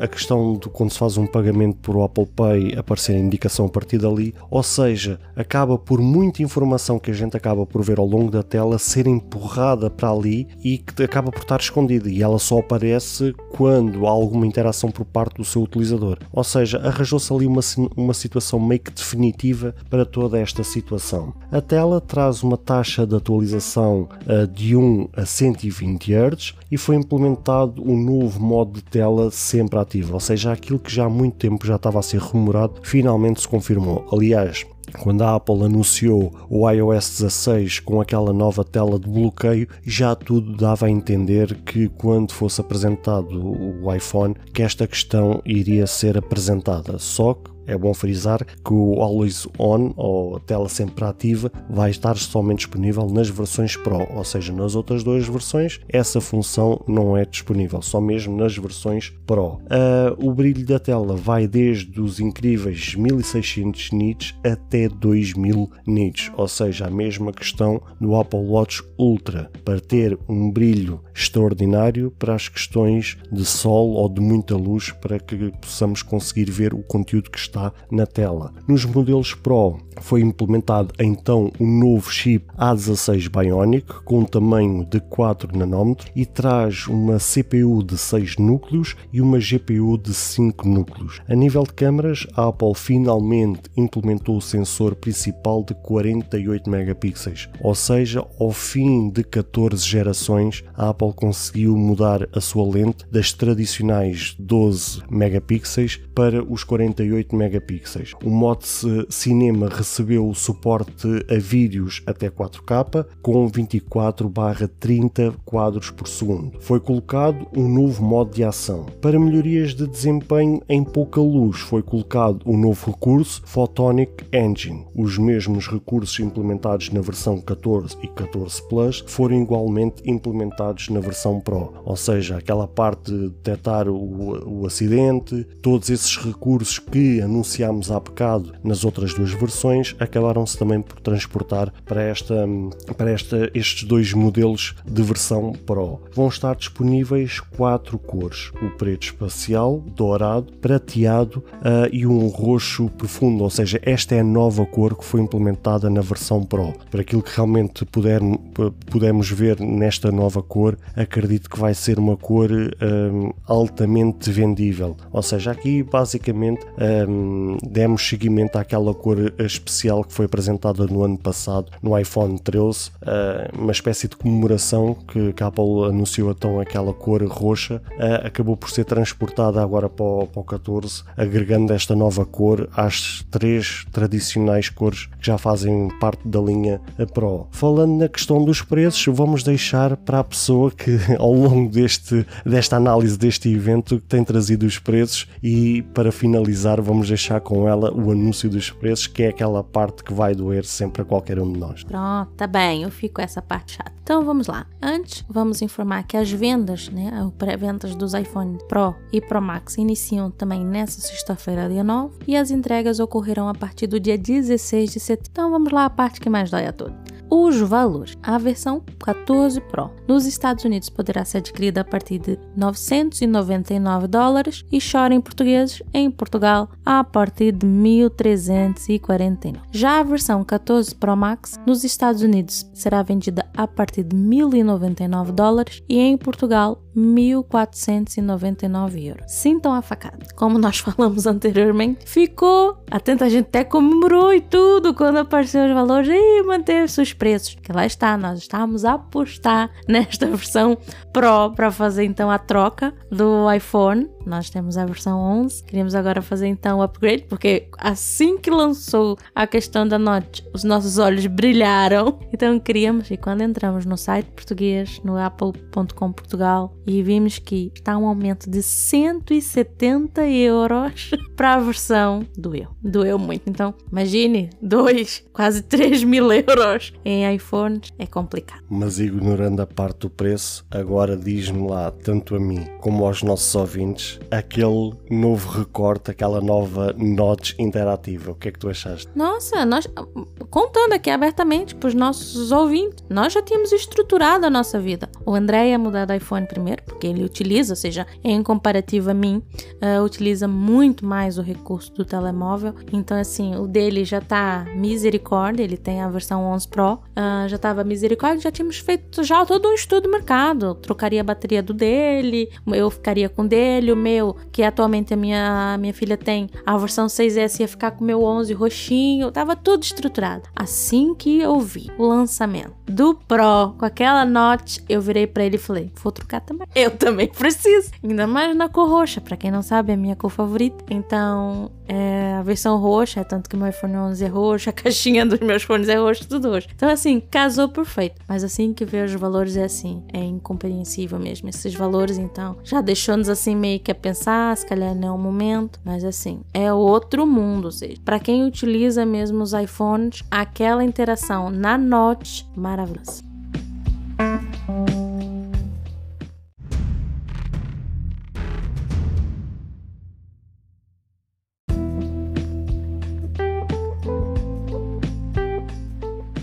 a questão de quando se faz um pagamento por Apple Pay aparecer a indicação a partir dali, ou seja, acaba por muita informação que a gente acaba por ver ao longo da tela ser empurrada para ali e que acaba por estar escondida e ela só aparece quando há alguma interação por parte do seu utilizador. Ou seja, arranjou-se ali uma, uma situação meio que definitiva para toda esta situação. A tela traz uma taxa de atualização uh, de 1 a 120 Hz e foi implementado um novo modo de tela sempre ativo, ou seja, aquilo que já há muito tempo já estava a ser rumorado finalmente se confirmou. Aliás, quando a Apple anunciou o iOS 16 com aquela nova tela de bloqueio, já tudo dava a entender que quando fosse apresentado o iPhone, que esta questão iria ser apresentada. Só que é bom frisar que o Always On, ou tela sempre ativa, vai estar somente disponível nas versões Pro, ou seja, nas outras duas versões essa função não é disponível, só mesmo nas versões Pro. Uh, o brilho da tela vai desde os incríveis 1600 nits até 2000 nits, ou seja, a mesma questão do Apple Watch Ultra, para ter um brilho extraordinário para as questões de sol ou de muita luz para que possamos conseguir ver o conteúdo que está está na tela. Nos modelos Pro foi implementado então um novo chip A16 Bionic com um tamanho de 4 nanómetros e traz uma CPU de 6 núcleos e uma GPU de 5 núcleos. A nível de câmaras, a Apple finalmente implementou o sensor principal de 48 megapixels, ou seja, ao fim de 14 gerações, a Apple conseguiu mudar a sua lente das tradicionais 12 megapixels para os 48 megapixels megapixels. O modo cinema recebeu o suporte a vídeos até 4K com 24/30 quadros por segundo. Foi colocado um novo modo de ação. Para melhorias de desempenho em pouca luz, foi colocado um novo recurso Photonic Engine. Os mesmos recursos implementados na versão 14 e 14 Plus foram igualmente implementados na versão Pro, ou seja, aquela parte de detectar o, o acidente, todos esses recursos que anunciaram anunciámos há bocado nas outras duas versões, acabaram-se também por transportar para, esta, para esta, estes dois modelos de versão Pro. Vão estar disponíveis quatro cores: o preto espacial, dourado, prateado uh, e um roxo profundo, ou seja, esta é a nova cor que foi implementada na versão Pro. Para aquilo que realmente puder, podemos ver nesta nova cor, acredito que vai ser uma cor um, altamente vendível. Ou seja, aqui basicamente um, demos seguimento àquela cor especial que foi apresentada no ano passado no iPhone 13, uh, uma espécie de comemoração que, que a Apple anunciou então aquela cor roxa, uh, acabou por ser transportada agora para o, para o 14, agregando esta nova cor às três tradicionais cores que já fazem parte da linha Pro. Falando na questão dos preços, vamos deixar para a pessoa que ao longo deste, desta análise deste evento tem trazido os preços e para finalizar vamos deixar com ela o anúncio dos preços, que é aquela parte que vai doer sempre a qualquer um de nós. Pronto, tá bem, eu fico com essa parte chata. Então vamos lá. Antes, vamos informar que as vendas, né, as pré-vendas dos iPhone Pro e Pro Max iniciam também nessa sexta-feira, dia 9, e as entregas ocorrerão a partir do dia 16 de setembro. Então vamos lá a parte que mais dói a todos os valores. A versão 14 Pro nos Estados Unidos poderá ser adquirida a partir de 999 dólares e chora em português em Portugal a partir de 1349. Já a versão 14 Pro Max nos Estados Unidos será vendida a partir de 1099 dólares e em Portugal 1.499 euros. Sintam a facada. Como nós falamos anteriormente, ficou. Atenta, a gente até comemorou e tudo quando apareceu os valores e manteve-se os preços. Que lá está, nós estávamos a apostar nesta versão Pro para fazer então a troca do iPhone. Nós temos a versão 11. Queríamos agora fazer então o upgrade, porque assim que lançou a questão da Note, os nossos olhos brilharam. Então queríamos, e quando entramos no site português, no apple.com Portugal, e vimos que está um aumento de 170 euros para a versão doeu. Doeu muito. Então, imagine, 2, quase 3 mil euros em iPhones é complicado. Mas ignorando a parte do preço, agora diz-me lá, tanto a mim como aos nossos ouvintes, aquele novo recorte, aquela nova notch interativa. O que é que tu achaste? Nossa, nós contando aqui abertamente para os nossos ouvintes, nós já tínhamos estruturado a nossa vida. O André ia mudar do iPhone primeiro porque ele utiliza, ou seja, em comparativo a mim, uh, utiliza muito mais o recurso do telemóvel. Então, assim, o dele já tá misericórdia, ele tem a versão 11 Pro, uh, já tava misericórdia, já tínhamos feito já todo um estudo do mercado. Trocaria a bateria do dele, eu ficaria com o dele, o meu, que atualmente a minha, minha filha tem, a versão 6S ia ficar com o meu 11 roxinho, tava tudo estruturado. Assim que eu vi o lançamento do Pro com aquela note, eu virei para ele e falei: vou trocar também. Eu também preciso. Ainda mais na cor roxa. Para quem não sabe, é a minha cor favorita. Então, é a versão roxa, tanto que meu iPhone 11 é roxo, a caixinha dos meus fones é roxo, tudo roxo. Então, assim, casou perfeito. Mas assim que vê os valores é assim, é incompreensível mesmo. Esses valores, então, já deixou-nos assim meio que a pensar, se calhar não é o momento. Mas assim, é outro mundo. Ou seja, para quem utiliza mesmo os iPhones, aquela interação na Notch, maravilhosa.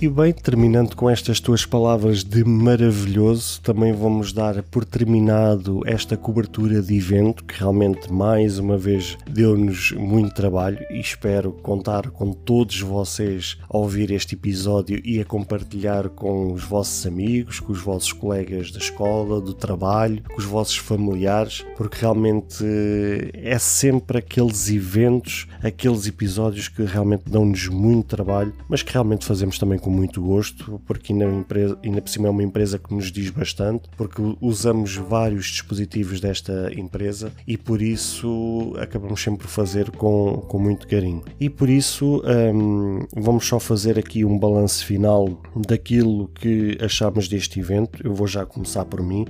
E bem, terminando com estas tuas palavras de maravilhoso, também vamos dar por terminado esta cobertura de evento que realmente mais uma vez deu-nos muito trabalho e espero contar com todos vocês a ouvir este episódio e a compartilhar com os vossos amigos, com os vossos colegas da escola, do trabalho, com os vossos familiares, porque realmente é sempre aqueles eventos, aqueles episódios que realmente dão-nos muito trabalho, mas que realmente fazemos também com muito gosto, porque ainda, empresa, ainda por cima é uma empresa que nos diz bastante, porque usamos vários dispositivos desta empresa e por isso acabamos sempre por fazer com, com muito carinho. E por isso um, vamos só fazer aqui um balanço final daquilo que achamos deste evento. Eu vou já começar por mim.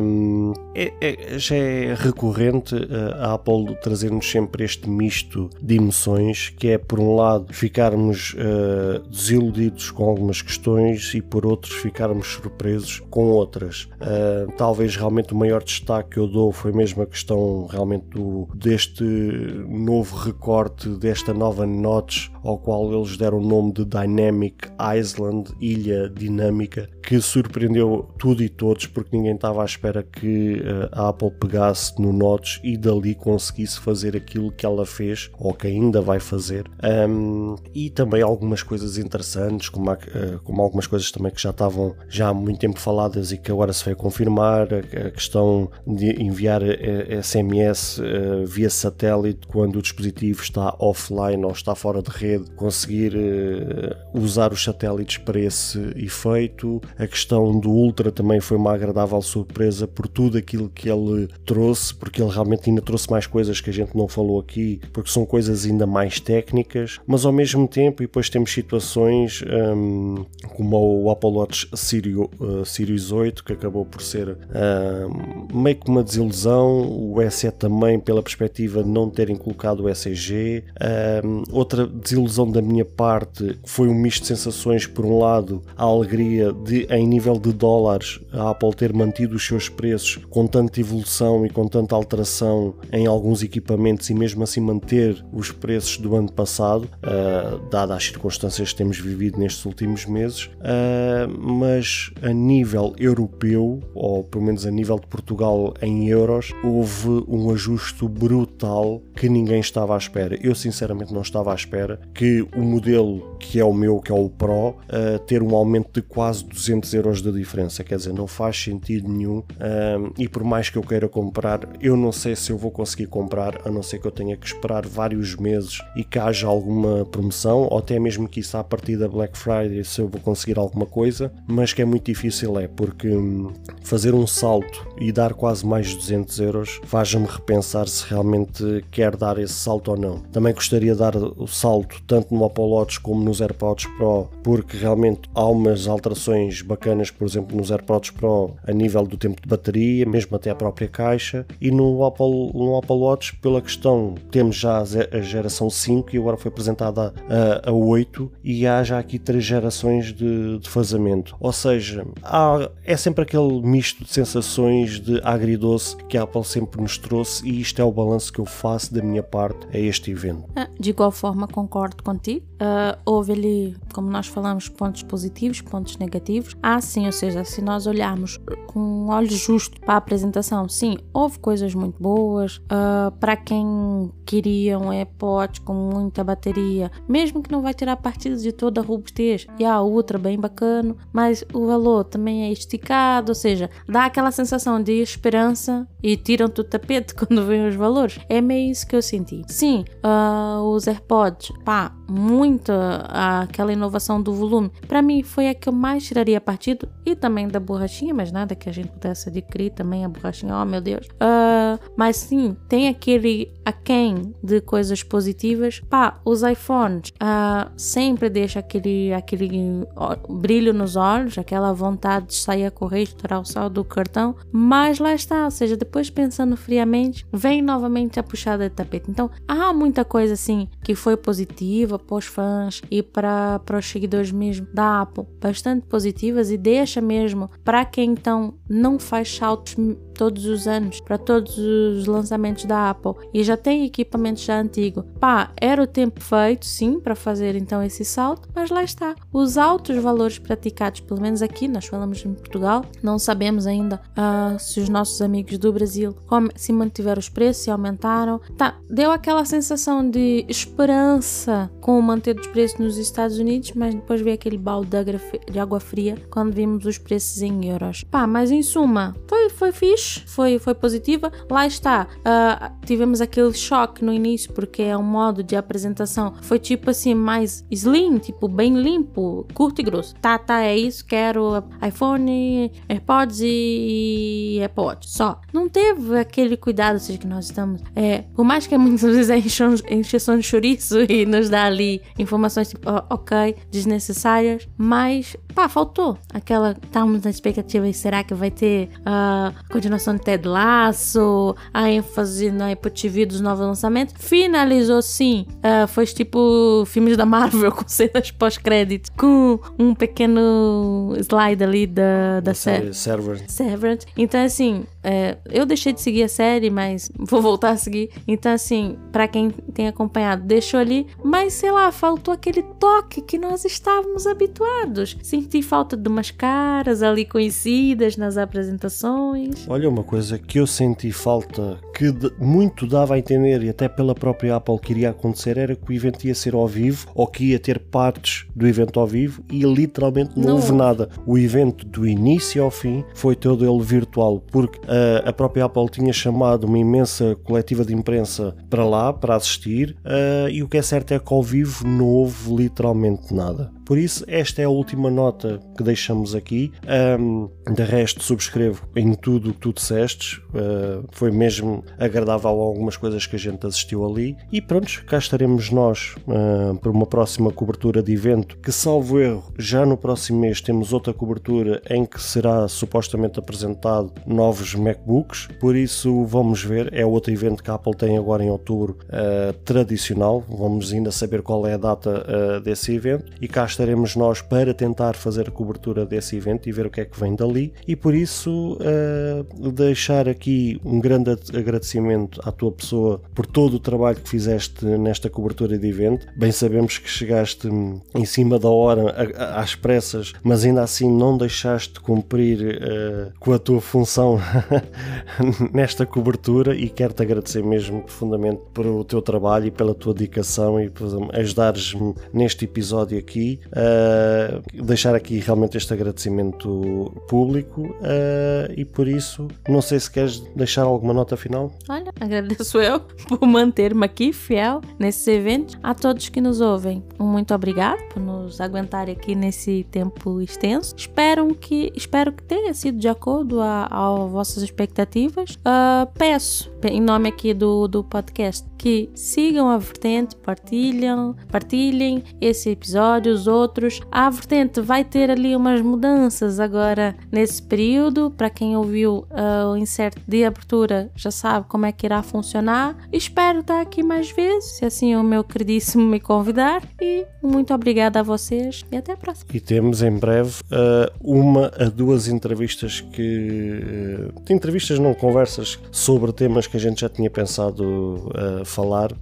Um, é, é, já é recorrente uh, a Apple trazer-nos sempre este misto de emoções, que é por um lado ficarmos uh, desiludidos com algumas questões e por outros ficarmos surpresos com outras. Uh, talvez realmente o maior destaque que eu dou foi mesmo a questão realmente do, deste novo recorte, desta nova notch ao qual eles deram o nome de Dynamic Island, Ilha Dinâmica, que surpreendeu tudo e todos, porque ninguém estava à espera que uh, a Apple pegasse no Notch e dali conseguisse fazer aquilo que ela fez, ou que ainda vai fazer. Um, e também algumas coisas interessantes, como, a, uh, como algumas coisas também que já estavam já há muito tempo faladas e que agora se vai confirmar, a, questão de enviar SMS eh, via satélite quando o dispositivo está offline ou está fora de rede, conseguir usar os satélites para esse efeito. A questão do Ultra também foi uma agradável surpresa por tudo aquilo que ele trouxe, porque ele realmente ainda trouxe mais coisas que a gente não falou aqui, porque são coisas ainda mais técnicas, mas ao mesmo tempo, e depois temos situações um, como o Apple Watch Series, uh, Series 8, que acabou por ser um, meio que uma desilusão, o SE também pela perspectiva de não terem colocado o ECG. Um, outra desilusão da minha parte foi um misto de sensações, por um lado, a alegria de, em nível de dólares, a Apple ter mantido os seus preços com tanta evolução e com tanta alteração em alguns equipamentos e mesmo assim manter os preços do ano passado, uh, dada as circunstâncias que temos vivido nestes últimos meses, uh, mas a nível europeu, ou pelo menos a nível de Portugal em euros, houve um ajuste brutal que ninguém estava à espera. Eu sinceramente não estava à espera que o modelo que é o meu, que é o Pro, uh, ter um aumento de quase 200 euros de diferença. Quer dizer, não faz sentido nenhum. e por mais que eu queira comprar, eu não sei se eu vou conseguir comprar, a não ser que eu tenha que esperar vários meses e que haja alguma promoção, ou até mesmo que isso a partir da Black Friday se eu vou conseguir alguma coisa, mas que é muito difícil é porque hum, fazer um salto e dar quase mais de 200 euros faz-me repensar se realmente quer dar esse salto ou não. Também gostaria de dar o salto tanto no Apple Watch como nos AirPods Pro, porque realmente há umas alterações bacanas, por exemplo, nos AirPods Pro a nível do tempo de bateria, mesmo até a própria caixa, e no Apple, no Apple Watch pela questão, temos já a geração 5 e agora foi apresentada a, a 8 e há já aqui três gerações de, de fazamento. Ou seja, há, é sempre aquele misto de sensações de agridoce que a Apple sempre nos trouxe e isto é o balanço que eu faço da minha parte a este evento. Ah, de igual forma, concordo contigo. Uh, houve ali, como nós falamos, pontos positivos, pontos negativos. Ah, sim, ou seja, se nós olharmos com olhos justos para a apresentação, sim, houve coisas muito boas. Uh, para quem queria um AirPod com muita bateria, mesmo que não vai tirar partido de toda a robustez, e a Ultra bem bacana, mas o valor também é esticado, ou seja, dá aquela sensação de esperança e tiram-te o tapete quando vêm os valores. É meio isso que eu senti. Sim, uh, os AirPods, pá, muito uh, aquela inovação do volume, para mim foi a que eu mais tiraria partido e também da borrachinha, mas nada que a gente pudesse adquirir também a borrachinha, oh meu Deus. Uh, mas sim, tem aquele aquém de coisas positivas. Pá, os iPhones uh, sempre deixa aquele, aquele brilho nos olhos, aquela vontade de sair a correr, estourar o saldo do cartão, mas lá está, ou seja, depois pensando friamente, vem novamente a puxada de tapete. Então, há muita coisa assim que foi positiva os fãs e para, os seguidores mesmo da Apple, bastante positivas e deixa mesmo para quem então não faz saltos todos os anos para todos os lançamentos da Apple e já tem equipamento já antigo. Pá, era o tempo feito, sim, para fazer então esse salto, mas lá está. Os altos valores praticados, pelo menos aqui, nós falamos em Portugal, não sabemos ainda uh, se os nossos amigos do Brasil se mantiveram os preços, se aumentaram. Tá, deu aquela sensação de esperança com o manter dos preços nos Estados Unidos, mas depois veio aquele balde de água fria quando vimos os preços em euros. Pá, mas em suma, foi, foi fixe foi, foi positiva. Lá está, uh, tivemos aquele choque no início, porque é um modo de apresentação. Foi tipo assim, mais slim, tipo bem limpo, curto e grosso. Tá, tá, é isso, quero iPhone, AirPods e AirPods, só. Não teve aquele cuidado, ou seja, que nós estamos. É, por mais que muitas vezes é encheção de chouriço e nos dá ali informações tipo, ok, desnecessárias, mas pá, faltou aquela. Estávamos na expectativa e será que vai ter uh, continuação continuação de Ted Lasso, a ênfase na Apple TV dos novos lançamentos. Finalizou sim, uh, foi tipo filmes da Marvel com cenas pós-créditos, com um pequeno slide ali da, da série. Severance. Severance. Então, assim, é, eu deixei de seguir a série, mas vou voltar a seguir. Então, assim, para quem tem acompanhado, deixou ali. Mas, sei lá, faltou aquele toque que nós estávamos habituados. Senti falta de umas caras ali conhecidas nas apresentações. Olha, uma coisa que eu senti falta, que muito dava a entender, e até pela própria Apple que iria acontecer, era que o evento ia ser ao vivo, ou que ia ter partes do evento ao vivo, e literalmente não, não houve nada. O evento do início ao fim foi todo ele virtual, porque uh, a própria Apple tinha chamado uma imensa coletiva de imprensa para lá, para assistir, uh, e o que é certo é que ao vivo não houve literalmente nada. Por isso, esta é a última nota que deixamos aqui. Um, de resto, subscrevo em tudo o que tu disseste. Uh, foi mesmo agradável algumas coisas que a gente assistiu ali. E pronto, cá estaremos nós uh, para uma próxima cobertura de evento. Que, salvo erro, já no próximo mês temos outra cobertura em que será supostamente apresentado novos MacBooks. Por isso, vamos ver. É outro evento que a Apple tem agora em outubro, uh, tradicional. Vamos ainda saber qual é a data desse evento. E cá estaremos nós para tentar fazer a cobertura desse evento e ver o que é que vem dali. E por isso, uh, deixar aqui um grande agradecimento à tua pessoa por todo o trabalho que fizeste nesta cobertura de evento. Bem sabemos que chegaste em cima da hora, às pressas, mas ainda assim não deixaste de cumprir uh, com a tua função nesta cobertura e quero-te agradecer mesmo profundamente pelo teu trabalho e pela tua dedicação e por ajudares-me neste episódio aqui uh, deixar aqui realmente este agradecimento público uh, e por isso não sei se queres deixar alguma nota final. Olha, agradeço eu por manter-me aqui fiel nesses eventos. A todos que nos ouvem, muito obrigado por nos aguentar aqui nesse tempo extenso. Espero que, espero que tenha sido de acordo a vossas expectativas. Uh, peço, em nome aqui do, do podcast, que sigam a vertente, partilham, partilhem esse episódio, os outros. A vertente vai ter ali umas mudanças agora nesse período. Para quem ouviu uh, o insert de abertura já sabe como é que irá funcionar. Espero estar aqui mais vezes, se assim o meu queridíssimo me convidar. E muito obrigada a vocês e até a próxima. E temos em breve uh, uma a duas entrevistas que. Uh, entrevistas, não conversas sobre temas que a gente já tinha pensado uh, falar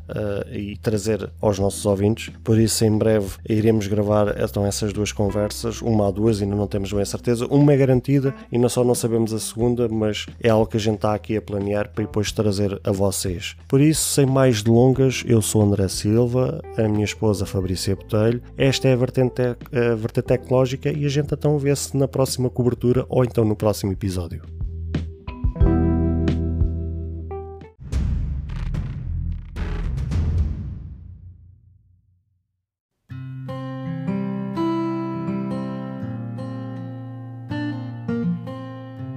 e trazer aos nossos ouvintes. Por isso, em breve iremos gravar então essas duas conversas, uma a duas, ainda não temos bem a certeza. Uma é garantida, e não só não sabemos a segunda, mas é algo que a gente está aqui a planear para depois trazer a vocês. Por isso, sem mais delongas, eu sou André Silva, a minha esposa Fabrícia Botelho. Esta é a vertente, a vertente tecnológica e a gente então vê-se na próxima cobertura ou então no próximo episódio.